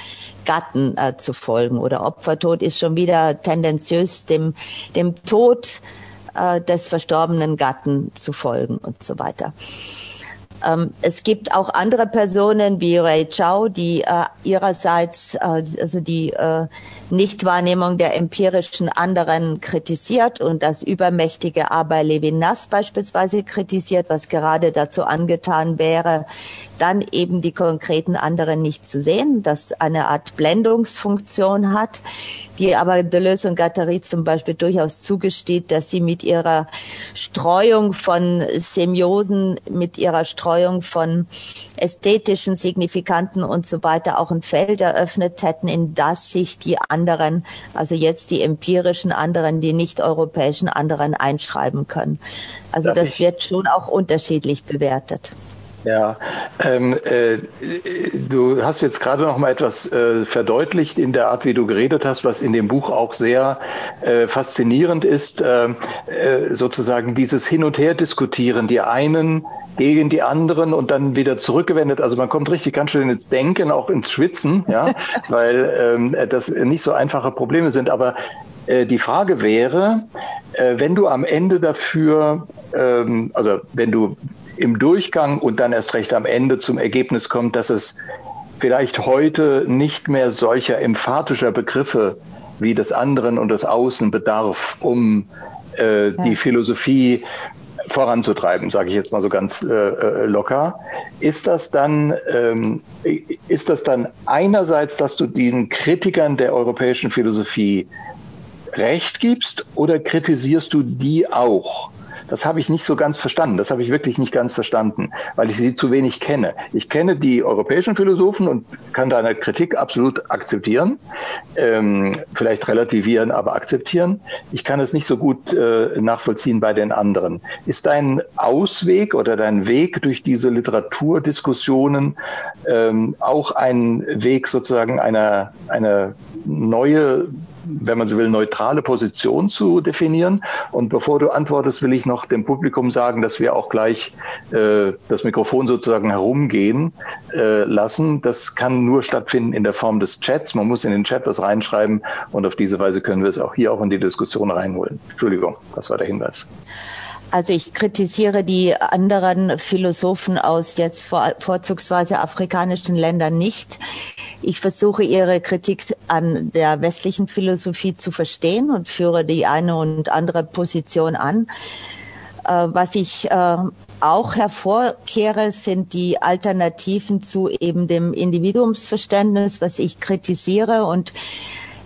[SPEAKER 2] Gatten äh, zu folgen. Oder Opfertod ist schon wieder tendenziös dem, dem Tod äh, des verstorbenen Gatten zu folgen und so weiter. Ähm, es gibt auch andere Personen wie Ray Chow, die äh, ihrerseits äh, also die äh, Nichtwahrnehmung der empirischen anderen kritisiert und das übermächtige Aber Levinas beispielsweise kritisiert, was gerade dazu angetan wäre, dann eben die konkreten anderen nicht zu sehen, das eine Art Blendungsfunktion hat, die aber Deleuze und Guattari zum Beispiel durchaus zugesteht, dass sie mit ihrer Streuung von Semiosen, mit ihrer Streuung von ästhetischen Signifikanten und so weiter auch ein Feld eröffnet hätten, in das sich die anderen, also jetzt die empirischen anderen, die nicht europäischen anderen einschreiben können. Also Darf das wird schon auch unterschiedlich bewertet.
[SPEAKER 1] Ja, ähm, äh, du hast jetzt gerade noch mal etwas äh, verdeutlicht in der Art, wie du geredet hast, was in dem Buch auch sehr äh, faszinierend ist, äh, äh, sozusagen dieses Hin und Her diskutieren, die einen gegen die anderen und dann wieder zurückgewendet. Also man kommt richtig ganz schön ins Denken, auch ins Schwitzen, ja, weil ähm, das nicht so einfache Probleme sind. Aber äh, die Frage wäre, wenn du am Ende dafür, ähm, also wenn du im Durchgang und dann erst recht am Ende zum Ergebnis kommt, dass es vielleicht heute nicht mehr solcher emphatischer Begriffe wie des anderen und des Außen bedarf, um äh, ja. die Philosophie voranzutreiben, sage ich jetzt mal so ganz äh, äh, locker. Ist das dann ähm, ist das dann einerseits, dass du den Kritikern der europäischen Philosophie recht gibst oder kritisierst du die auch? Das habe ich nicht so ganz verstanden. Das habe ich wirklich nicht ganz verstanden, weil ich sie zu wenig kenne. Ich kenne die europäischen Philosophen und kann deine Kritik absolut akzeptieren, ähm, vielleicht relativieren, aber akzeptieren. Ich kann es nicht so gut äh, nachvollziehen bei den anderen. Ist dein Ausweg oder dein Weg durch diese Literaturdiskussionen ähm, auch ein Weg sozusagen einer, einer neue wenn man so will, neutrale Position zu definieren. Und bevor du antwortest, will ich noch dem Publikum sagen, dass wir auch gleich äh, das Mikrofon sozusagen herumgehen äh, lassen. Das kann nur stattfinden in der Form des Chats. Man muss in den Chat was reinschreiben und auf diese Weise können wir es auch hier auch in die Diskussion reinholen. Entschuldigung, das war der Hinweis.
[SPEAKER 2] Also ich kritisiere die anderen Philosophen aus jetzt vor, vorzugsweise afrikanischen Ländern nicht. Ich versuche ihre Kritik an der westlichen Philosophie zu verstehen und führe die eine und andere Position an. Äh, was ich äh, auch hervorkehre, sind die Alternativen zu eben dem Individuumsverständnis, was ich kritisiere und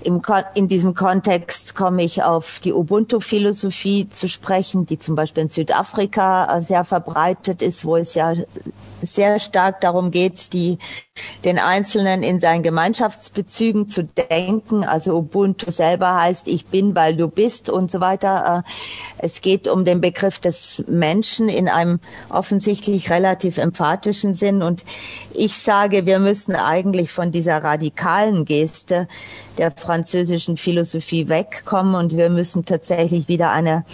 [SPEAKER 2] im, in diesem Kontext komme ich auf die Ubuntu-Philosophie zu sprechen, die zum Beispiel in Südafrika äh, sehr verbreitet ist, wo es ja sehr stark darum geht, die, den Einzelnen in seinen Gemeinschaftsbezügen zu denken. Also Ubuntu selber heißt, ich bin, weil du bist und so weiter. Äh, es geht um den Begriff des Menschen in einem offensichtlich relativ emphatischen Sinn. Und ich sage, wir müssen eigentlich von dieser radikalen Geste der französischen Philosophie wegkommen und wir müssen tatsächlich wieder eine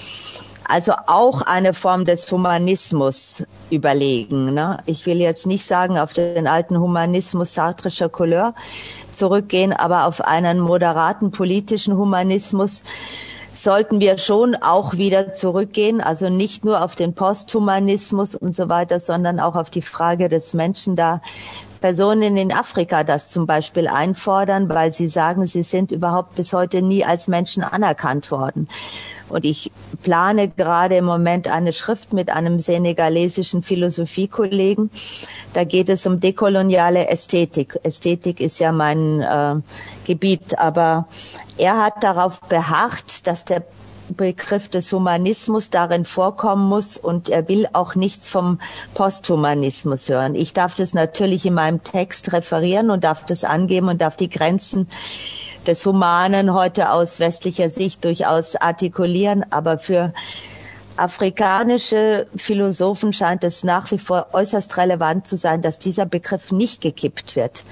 [SPEAKER 2] also auch eine Form des Humanismus überlegen. Ne? Ich will jetzt nicht sagen, auf den alten Humanismus sartrischer Couleur zurückgehen, aber auf einen moderaten politischen Humanismus sollten wir schon auch wieder zurückgehen, also nicht nur auf den Posthumanismus und so weiter, sondern auch auf die Frage des Menschen da Personen in Afrika das zum Beispiel einfordern, weil sie sagen, sie sind überhaupt bis heute nie als Menschen anerkannt worden. Und ich plane gerade im Moment eine Schrift mit einem senegalesischen Philosophiekollegen. Da geht es um dekoloniale Ästhetik. Ästhetik ist ja mein äh, Gebiet, aber er hat darauf beharrt, dass der Begriff des Humanismus darin vorkommen muss und er will auch nichts vom Posthumanismus hören. Ich darf das natürlich in meinem Text referieren und darf das angeben und darf die Grenzen des Humanen heute aus westlicher Sicht durchaus artikulieren, aber für afrikanische Philosophen scheint es nach wie vor äußerst relevant zu sein, dass dieser Begriff nicht gekippt wird.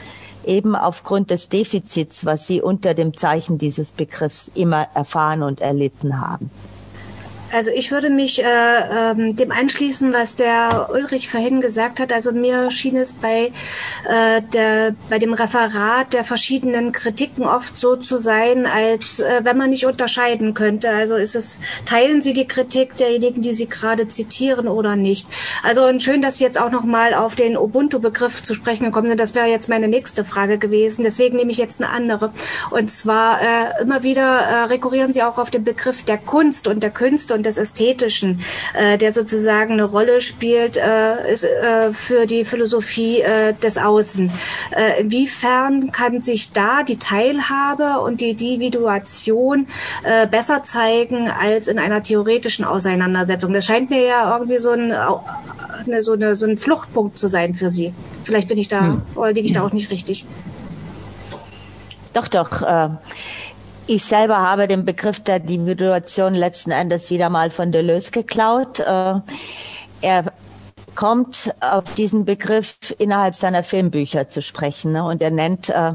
[SPEAKER 2] Eben aufgrund des Defizits, was sie unter dem Zeichen dieses Begriffs immer erfahren und erlitten haben.
[SPEAKER 3] Also ich würde mich äh, ähm, dem anschließen, was der Ulrich vorhin gesagt hat. Also mir schien es bei, äh, der, bei dem Referat der verschiedenen Kritiken oft so zu sein, als äh, wenn man nicht unterscheiden könnte. Also ist es, teilen Sie die Kritik derjenigen, die Sie gerade zitieren oder nicht? Also und schön, dass Sie jetzt auch nochmal auf den Ubuntu-Begriff zu sprechen gekommen sind. Das wäre jetzt meine nächste Frage gewesen. Deswegen nehme ich jetzt eine andere. Und zwar äh, immer wieder äh, rekurrieren Sie auch auf den Begriff der Kunst und der Künste und des Ästhetischen, äh, der sozusagen eine Rolle spielt äh, ist, äh, für die Philosophie äh, des Außen. Äh, inwiefern kann sich da die Teilhabe und die Individuation äh, besser zeigen als in einer theoretischen Auseinandersetzung? Das scheint mir ja irgendwie so ein eine, so, eine, so ein Fluchtpunkt zu sein für Sie. Vielleicht bin ich da, hm. oder liege ich da auch nicht richtig.
[SPEAKER 2] Doch, doch. Äh, ich selber habe den Begriff der Individuation letzten Endes wieder mal von Deleuze geklaut. Äh, er kommt auf diesen Begriff innerhalb seiner Filmbücher zu sprechen. Ne? Und er nennt äh,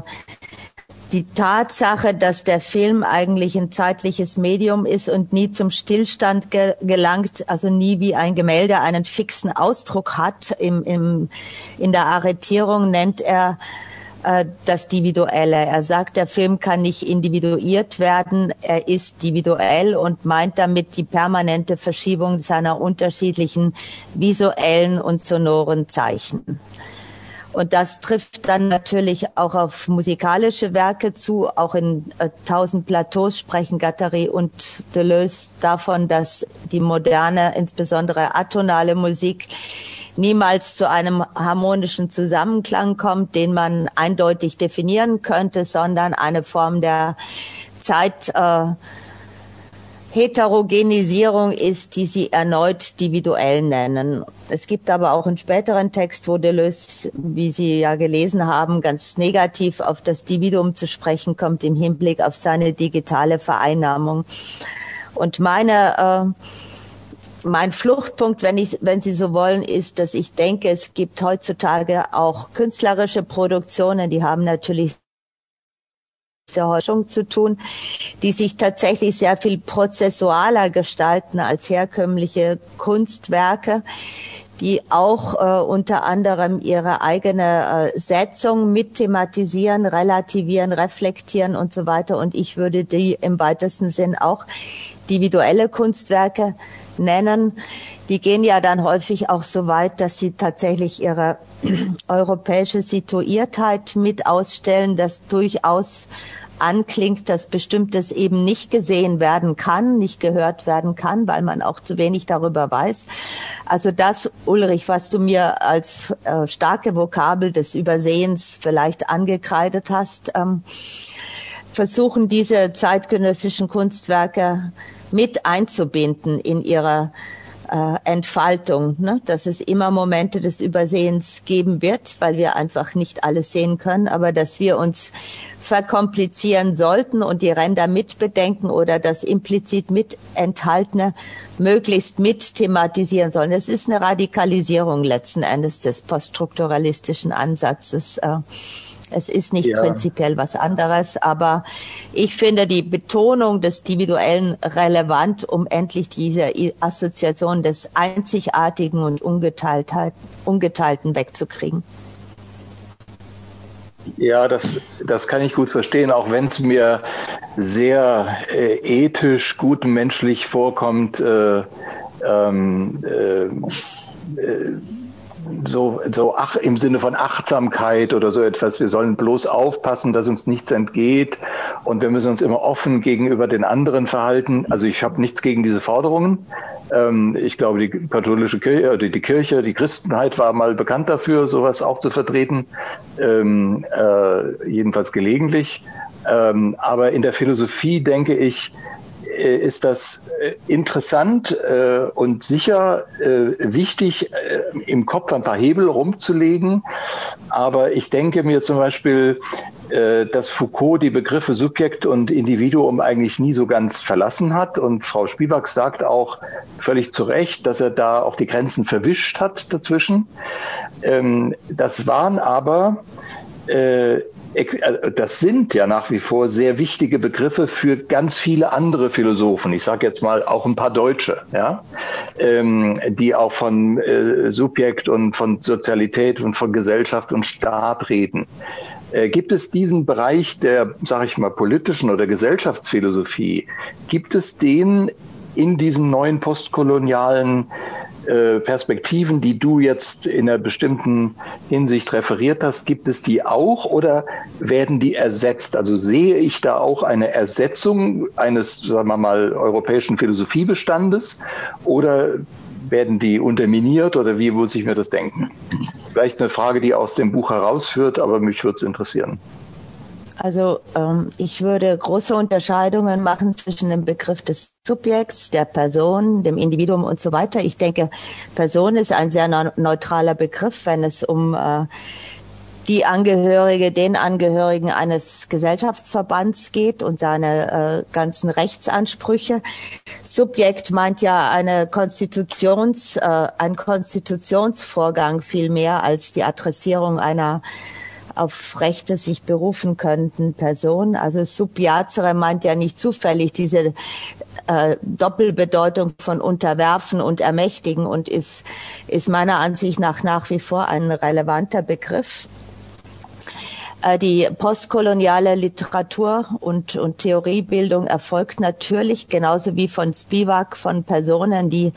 [SPEAKER 2] die Tatsache, dass der Film eigentlich ein zeitliches Medium ist und nie zum Stillstand ge gelangt, also nie wie ein Gemälde einen fixen Ausdruck hat im, im, in der Arretierung, nennt er äh, das Individuelle. Er sagt, der Film kann nicht individuiert werden, er ist individuell und meint damit die permanente Verschiebung seiner unterschiedlichen visuellen und sonoren Zeichen. Und das trifft dann natürlich auch auf musikalische Werke zu. Auch in äh, Tausend Plateaus sprechen Gattari und Deleuze davon, dass die moderne, insbesondere atonale Musik niemals zu einem harmonischen Zusammenklang kommt, den man eindeutig definieren könnte, sondern eine Form der Zeit, äh, Heterogenisierung ist, die sie erneut individuell nennen. Es gibt aber auch einen späteren Text, wo Deleuze, wie Sie ja gelesen haben, ganz negativ auf das Dividum zu sprechen kommt im Hinblick auf seine digitale Vereinnahmung. Und meine äh, mein Fluchtpunkt, wenn ich, wenn Sie so wollen, ist, dass ich denke, es gibt heutzutage auch künstlerische Produktionen, die haben natürlich Häuschung zu tun, die sich tatsächlich sehr viel prozessualer gestalten als herkömmliche Kunstwerke, die auch äh, unter anderem ihre eigene äh, Setzung mit thematisieren, relativieren, reflektieren und so weiter. Und ich würde die im weitesten Sinn auch individuelle Kunstwerke nennen. Die gehen ja dann häufig auch so weit, dass sie tatsächlich ihre europäische Situiertheit mit ausstellen, das durchaus anklingt, dass bestimmtes eben nicht gesehen werden kann, nicht gehört werden kann, weil man auch zu wenig darüber weiß. Also das, Ulrich, was du mir als äh, starke Vokabel des Übersehens vielleicht angekreidet hast, ähm, versuchen diese zeitgenössischen Kunstwerke mit einzubinden in ihrer äh, Entfaltung, ne? dass es immer Momente des Übersehens geben wird, weil wir einfach nicht alles sehen können, aber dass wir uns verkomplizieren sollten und die Ränder mitbedenken oder das implizit mit enthaltene möglichst mit thematisieren sollen. Es ist eine Radikalisierung letzten Endes des poststrukturalistischen Ansatzes. Äh, es ist nicht ja. prinzipiell was anderes, aber ich finde die Betonung des Individuellen relevant, um endlich diese Assoziation des Einzigartigen und Ungeteilten wegzukriegen.
[SPEAKER 1] Ja, das, das kann ich gut verstehen, auch wenn es mir sehr äh, ethisch, gut menschlich vorkommt. Äh, ähm, äh, äh so, so ach, im Sinne von Achtsamkeit oder so etwas. Wir sollen bloß aufpassen, dass uns nichts entgeht und wir müssen uns immer offen gegenüber den anderen verhalten. Also ich habe nichts gegen diese Forderungen. Ähm, ich glaube, die katholische Kirche, oder die Kirche, die Christenheit war mal bekannt dafür, sowas auch zu vertreten, ähm, äh, jedenfalls gelegentlich. Ähm, aber in der Philosophie denke ich, äh, ist das äh, interessant äh, und sicher wichtig, im Kopf ein paar Hebel rumzulegen. Aber ich denke mir zum Beispiel, dass Foucault die Begriffe Subjekt und Individuum eigentlich nie so ganz verlassen hat. Und Frau Spivak sagt auch völlig zu Recht, dass er da auch die Grenzen verwischt hat dazwischen. Ähm, das waren aber äh, das sind ja nach wie vor sehr wichtige Begriffe für ganz viele andere Philosophen. Ich sage jetzt mal auch ein paar Deutsche, ja, ähm, die auch von äh, Subjekt und von Sozialität und von Gesellschaft und Staat reden. Äh, gibt es diesen Bereich der, sage ich mal, politischen oder Gesellschaftsphilosophie, gibt es den in diesen neuen postkolonialen äh, Perspektiven, die du jetzt in einer bestimmten Hinsicht referiert hast, gibt es die auch oder werden die ersetzt? Also sehe ich da auch eine Ersetzung eines, sagen wir mal, europäischen Philosophiebestandes oder werden die unterminiert oder wie muss ich mir das denken? Vielleicht eine Frage, die aus dem Buch herausführt, aber mich würde es interessieren.
[SPEAKER 2] Also ähm, ich würde große Unterscheidungen machen zwischen dem Begriff des Subjekts, der Person, dem Individuum und so weiter. Ich denke, Person ist ein sehr neutraler Begriff, wenn es um äh, die Angehörige, den Angehörigen eines Gesellschaftsverbands geht und seine äh, ganzen Rechtsansprüche. Subjekt meint ja eine Konstitutions, äh, ein Konstitutionsvorgang viel mehr als die Adressierung einer auf Rechte sich berufen könnten Personen. Also Subjazere meint ja nicht zufällig diese äh, Doppelbedeutung von unterwerfen und ermächtigen und ist, ist meiner Ansicht nach nach wie vor ein relevanter Begriff. Äh, die postkoloniale Literatur und, und Theoriebildung erfolgt natürlich genauso wie von Spivak von Personen, die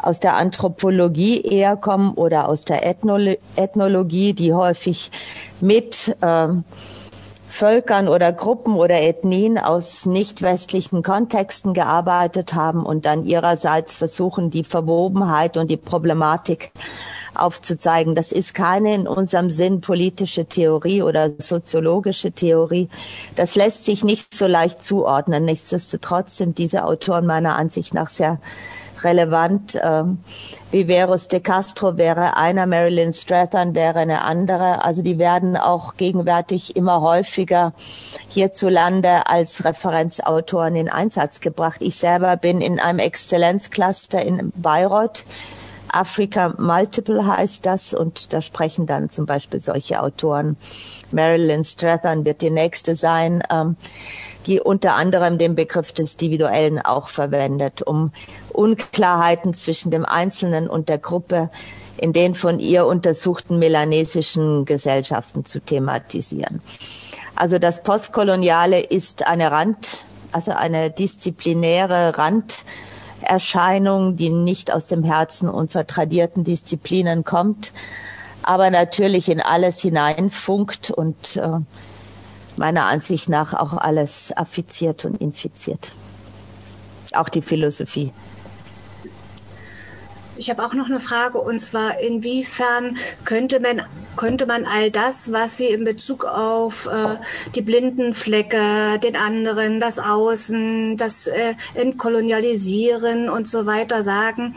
[SPEAKER 2] aus der Anthropologie eher kommen oder aus der Ethnolo Ethnologie, die häufig mit äh, Völkern oder Gruppen oder Ethnien aus nicht westlichen Kontexten gearbeitet haben und dann ihrerseits versuchen, die Verwobenheit und die Problematik aufzuzeigen. Das ist keine in unserem Sinn politische Theorie oder soziologische Theorie. Das lässt sich nicht so leicht zuordnen. Nichtsdestotrotz sind diese Autoren meiner Ansicht nach sehr relevant. Ähm, Viveros de Castro wäre einer, Marilyn Strathern wäre eine andere. Also die werden auch gegenwärtig immer häufiger hierzulande als Referenzautoren in Einsatz gebracht. Ich selber bin in einem Exzellenzcluster in Bayreuth Africa Multiple heißt das und da sprechen dann zum Beispiel solche Autoren. Marilyn Strathern wird die nächste sein, ähm, die unter anderem den Begriff des Individuellen auch verwendet, um Unklarheiten zwischen dem Einzelnen und der Gruppe in den von ihr untersuchten melanesischen Gesellschaften zu thematisieren. Also das Postkoloniale ist eine Rand, also eine disziplinäre Rand, Erscheinung, die nicht aus dem Herzen unserer tradierten Disziplinen kommt, aber natürlich in alles hineinfunkt und äh, meiner Ansicht nach auch alles affiziert und infiziert. Auch die Philosophie.
[SPEAKER 3] Ich habe auch noch eine Frage und zwar, inwiefern könnte man, könnte man all das, was Sie in Bezug auf äh, die blinden Flecke, den anderen, das Außen, das äh, Entkolonialisieren und so weiter sagen,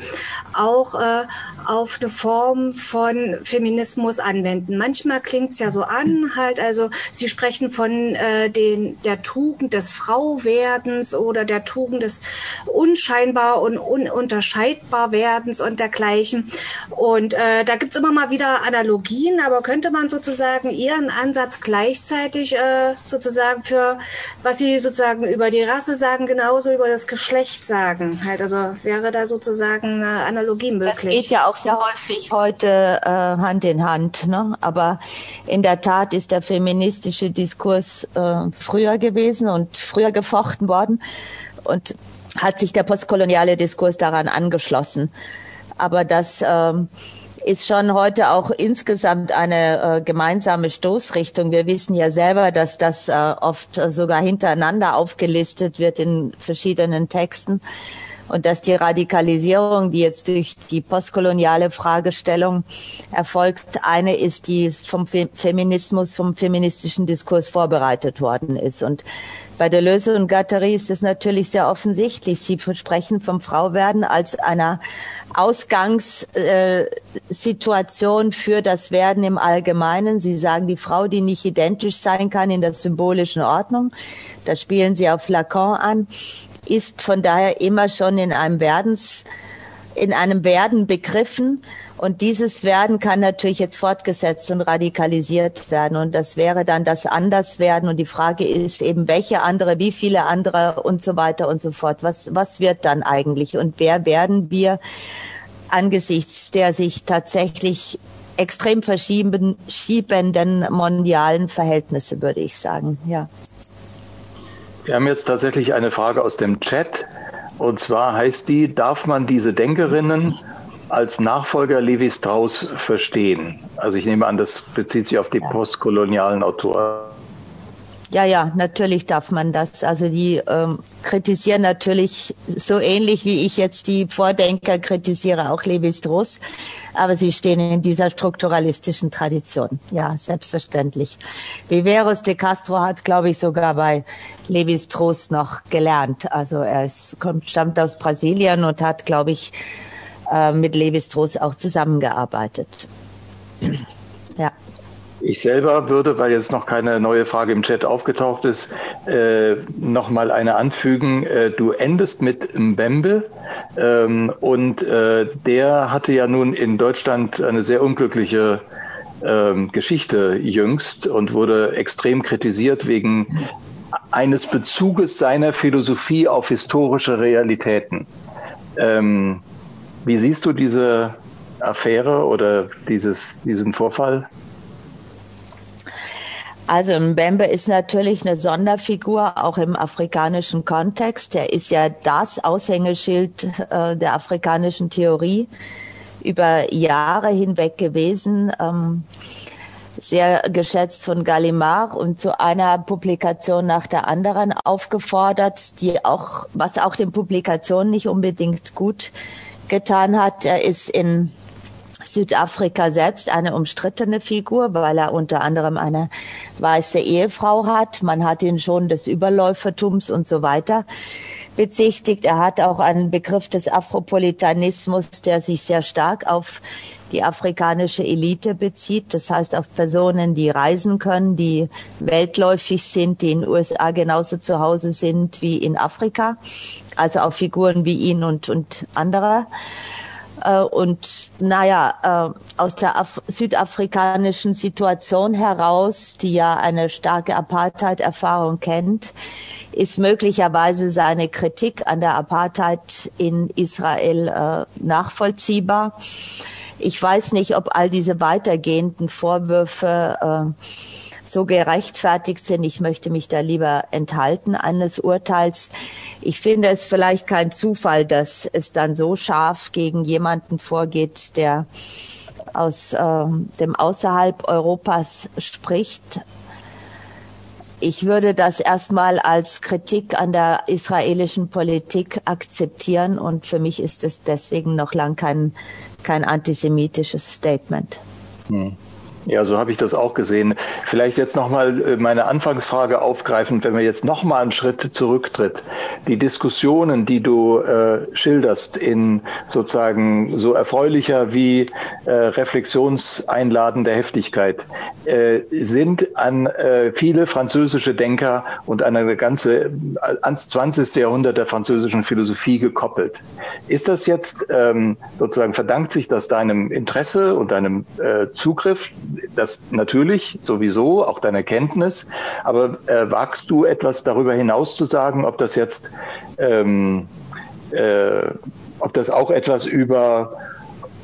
[SPEAKER 3] auch äh, auf eine Form von Feminismus anwenden. Manchmal klingt es ja so an, halt, also Sie sprechen von äh, den, der Tugend des Frauwerdens oder der Tugend des unscheinbar und ununterscheidbar Werdens und dergleichen. Und äh, da gibt's immer mal wieder Analogien, aber könnte man sozusagen Ihren Ansatz gleichzeitig äh, sozusagen für, was Sie sozusagen über die Rasse sagen, genauso über das Geschlecht sagen? Halt, also wäre da sozusagen eine Analogie möglich? Das
[SPEAKER 2] geht ja auch sehr häufig heute äh, Hand in Hand. Ne? Aber in der Tat ist der feministische Diskurs äh, früher gewesen und früher gefochten worden und hat sich der postkoloniale Diskurs daran angeschlossen. Aber das ähm, ist schon heute auch insgesamt eine äh, gemeinsame Stoßrichtung. Wir wissen ja selber, dass das äh, oft sogar hintereinander aufgelistet wird in verschiedenen Texten und dass die Radikalisierung, die jetzt durch die postkoloniale Fragestellung erfolgt, eine ist, die vom Feminismus, vom feministischen Diskurs vorbereitet worden ist. Und bei Deleuze und Gattari ist es natürlich sehr offensichtlich. Sie sprechen vom Frauwerden als einer Ausgangssituation für das Werden im Allgemeinen. Sie sagen, die Frau, die nicht identisch sein kann in der symbolischen Ordnung, da spielen Sie auf Lacan an ist von daher immer schon in einem Werdens, in einem Werden begriffen Und dieses Werden kann natürlich jetzt fortgesetzt und radikalisiert werden. Und das wäre dann das Anderswerden. Und die Frage ist eben, welche andere, wie viele andere und so weiter und so fort. Was, was wird dann eigentlich? Und wer werden wir angesichts der sich tatsächlich extrem verschiebenden mondialen Verhältnisse, würde ich sagen, ja.
[SPEAKER 1] Wir haben jetzt tatsächlich eine Frage aus dem Chat. Und zwar heißt die, darf man diese Denkerinnen als Nachfolger Levi Strauss verstehen? Also ich nehme an, das bezieht sich auf die postkolonialen Autoren.
[SPEAKER 2] Ja, ja, natürlich darf man das. Also die ähm, kritisieren natürlich so ähnlich wie ich jetzt die Vordenker kritisiere, auch Levi Strauss. Aber sie stehen in dieser strukturalistischen Tradition. Ja, selbstverständlich. Viveros de Castro hat, glaube ich, sogar bei Levi Strauss noch gelernt. Also er ist, kommt, stammt aus Brasilien und hat, glaube ich, äh, mit Levi Strauss auch zusammengearbeitet.
[SPEAKER 1] ja. Ich selber würde, weil jetzt noch keine neue Frage im Chat aufgetaucht ist, äh, noch mal eine anfügen. Äh, du endest mit Mbembe ähm, und äh, der hatte ja nun in Deutschland eine sehr unglückliche ähm, Geschichte jüngst und wurde extrem kritisiert wegen eines Bezuges seiner Philosophie auf historische Realitäten. Ähm, wie siehst du diese Affäre oder dieses, diesen Vorfall?
[SPEAKER 2] Also Mbembe ist natürlich eine Sonderfigur, auch im afrikanischen Kontext. Er ist ja das Aushängeschild äh, der afrikanischen Theorie über Jahre hinweg gewesen. Ähm, sehr geschätzt von Gallimard und zu einer Publikation nach der anderen aufgefordert, die auch, was auch den Publikationen nicht unbedingt gut getan hat. Er ist in Südafrika selbst eine umstrittene Figur, weil er unter anderem eine weiße Ehefrau hat. Man hat ihn schon des Überläufertums und so weiter bezichtigt. Er hat auch einen Begriff des Afropolitanismus, der sich sehr stark auf die afrikanische Elite bezieht. Das heißt auf Personen, die reisen können, die weltläufig sind, die in den USA genauso zu Hause sind wie in Afrika. Also auf Figuren wie ihn und, und andere. Äh, und naja, äh, aus der Af südafrikanischen Situation heraus, die ja eine starke Apartheid-Erfahrung kennt, ist möglicherweise seine Kritik an der Apartheid in Israel äh, nachvollziehbar. Ich weiß nicht, ob all diese weitergehenden Vorwürfe äh, so gerechtfertigt sind. Ich möchte mich da lieber enthalten eines Urteils. Ich finde es vielleicht kein Zufall, dass es dann so scharf gegen jemanden vorgeht, der aus äh, dem außerhalb Europas spricht. Ich würde das erstmal als Kritik an der israelischen Politik akzeptieren und für mich ist es deswegen noch lang kein, kein antisemitisches Statement. Hm.
[SPEAKER 1] Ja, so habe ich das auch gesehen. Vielleicht jetzt nochmal äh, meine Anfangsfrage aufgreifend, wenn wir jetzt nochmal einen Schritt zurücktritt. Die Diskussionen, die du äh, schilderst in sozusagen so erfreulicher wie äh, reflexionseinladender Heftigkeit, äh, sind an äh, viele französische Denker und an eine ganze, äh, ans 20. Jahrhundert der französischen Philosophie gekoppelt. Ist das jetzt ähm, sozusagen, verdankt sich das deinem Interesse und deinem äh, Zugriff? das natürlich sowieso, auch deine Kenntnis, aber äh, wagst du etwas darüber hinaus zu sagen, ob das jetzt, ähm, äh, ob das auch etwas über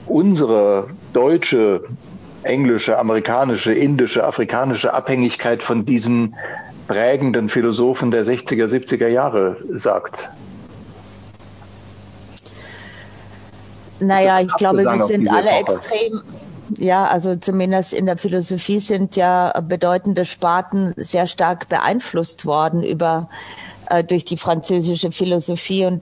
[SPEAKER 1] unsere deutsche, englische, amerikanische, indische, afrikanische Abhängigkeit von diesen prägenden Philosophen der 60er, 70er Jahre sagt?
[SPEAKER 2] Naja, ich glaube, wir sind alle extrem, ja, also zumindest in der Philosophie sind ja bedeutende Sparten sehr stark beeinflusst worden über äh, durch die französische Philosophie und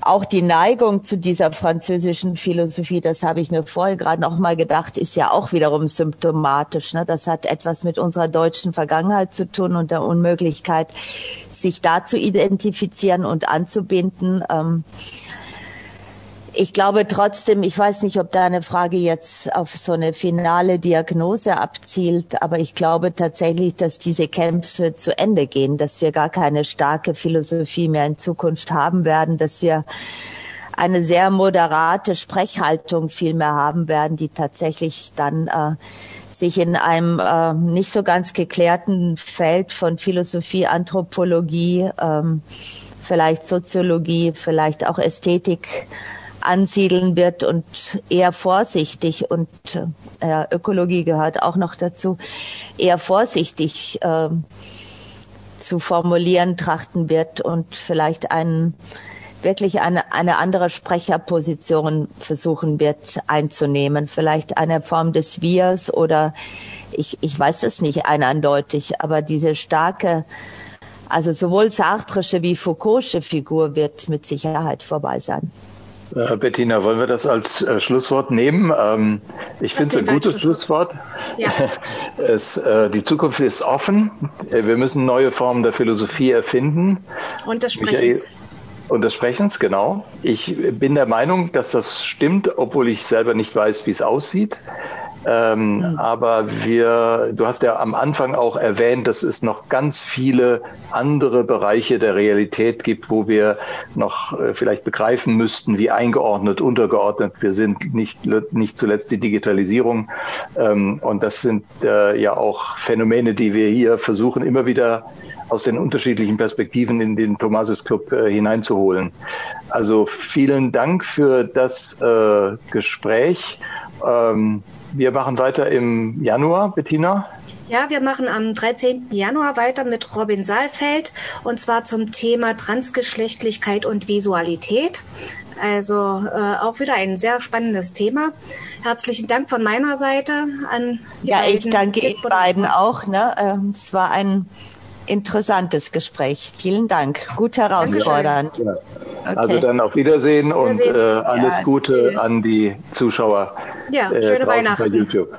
[SPEAKER 2] auch die Neigung zu dieser französischen Philosophie, das habe ich mir vorher gerade noch mal gedacht, ist ja auch wiederum symptomatisch. Ne? Das hat etwas mit unserer deutschen Vergangenheit zu tun und der Unmöglichkeit, sich da zu identifizieren und anzubinden. Ähm, ich glaube trotzdem, ich weiß nicht, ob deine Frage jetzt auf so eine finale Diagnose abzielt, aber ich glaube tatsächlich, dass diese Kämpfe zu Ende gehen, dass wir gar keine starke Philosophie mehr in Zukunft haben werden, dass wir eine sehr moderate Sprechhaltung vielmehr haben werden, die tatsächlich dann äh, sich in einem äh, nicht so ganz geklärten Feld von Philosophie, Anthropologie, ähm, vielleicht Soziologie, vielleicht auch Ästhetik ansiedeln wird und eher vorsichtig und äh, Ökologie gehört auch noch dazu, eher vorsichtig äh, zu formulieren trachten wird und vielleicht einen wirklich eine, eine andere Sprecherposition versuchen wird einzunehmen. Vielleicht eine Form des Wirs oder ich, ich weiß es nicht eindeutig, aber diese starke, also sowohl Sartresche wie Foucault'sche Figur wird mit Sicherheit vorbei sein.
[SPEAKER 1] Äh, Bettina, wollen wir das als äh, Schlusswort nehmen? Ähm, ich finde es ein gutes Schlusswort. Ja. Es, äh, die Zukunft ist offen. Äh, wir müssen neue Formen der Philosophie erfinden.
[SPEAKER 3] Und des Sprechens.
[SPEAKER 1] Und des Sprechens, genau. Ich bin der Meinung, dass das stimmt, obwohl ich selber nicht weiß, wie es aussieht. Ähm, mhm. Aber wir, du hast ja am Anfang auch erwähnt, dass es noch ganz viele andere Bereiche der Realität gibt, wo wir noch äh, vielleicht begreifen müssten, wie eingeordnet, untergeordnet wir sind. Nicht, nicht zuletzt die Digitalisierung. Ähm, und das sind äh, ja auch Phänomene, die wir hier versuchen, immer wieder aus den unterschiedlichen Perspektiven in den Thomasis Club äh, hineinzuholen. Also vielen Dank für das äh, Gespräch. Ähm, wir machen weiter im Januar, Bettina.
[SPEAKER 3] Ja, wir machen am 13. Januar weiter mit Robin Saalfeld und zwar zum Thema Transgeschlechtlichkeit und Visualität. Also äh, auch wieder ein sehr spannendes Thema. Herzlichen Dank von meiner Seite an
[SPEAKER 2] die Ja, ich danke Ihnen beiden auch. Ne? Ähm, es war ein interessantes Gespräch. Vielen Dank. Gut herausfordernd. Ja.
[SPEAKER 1] Okay. Also dann auf Wiedersehen, Wiedersehen. und äh, alles ja, Gute tschüss. an die Zuschauer.
[SPEAKER 3] Ja, schöne äh, Weihnachten. Bei YouTube.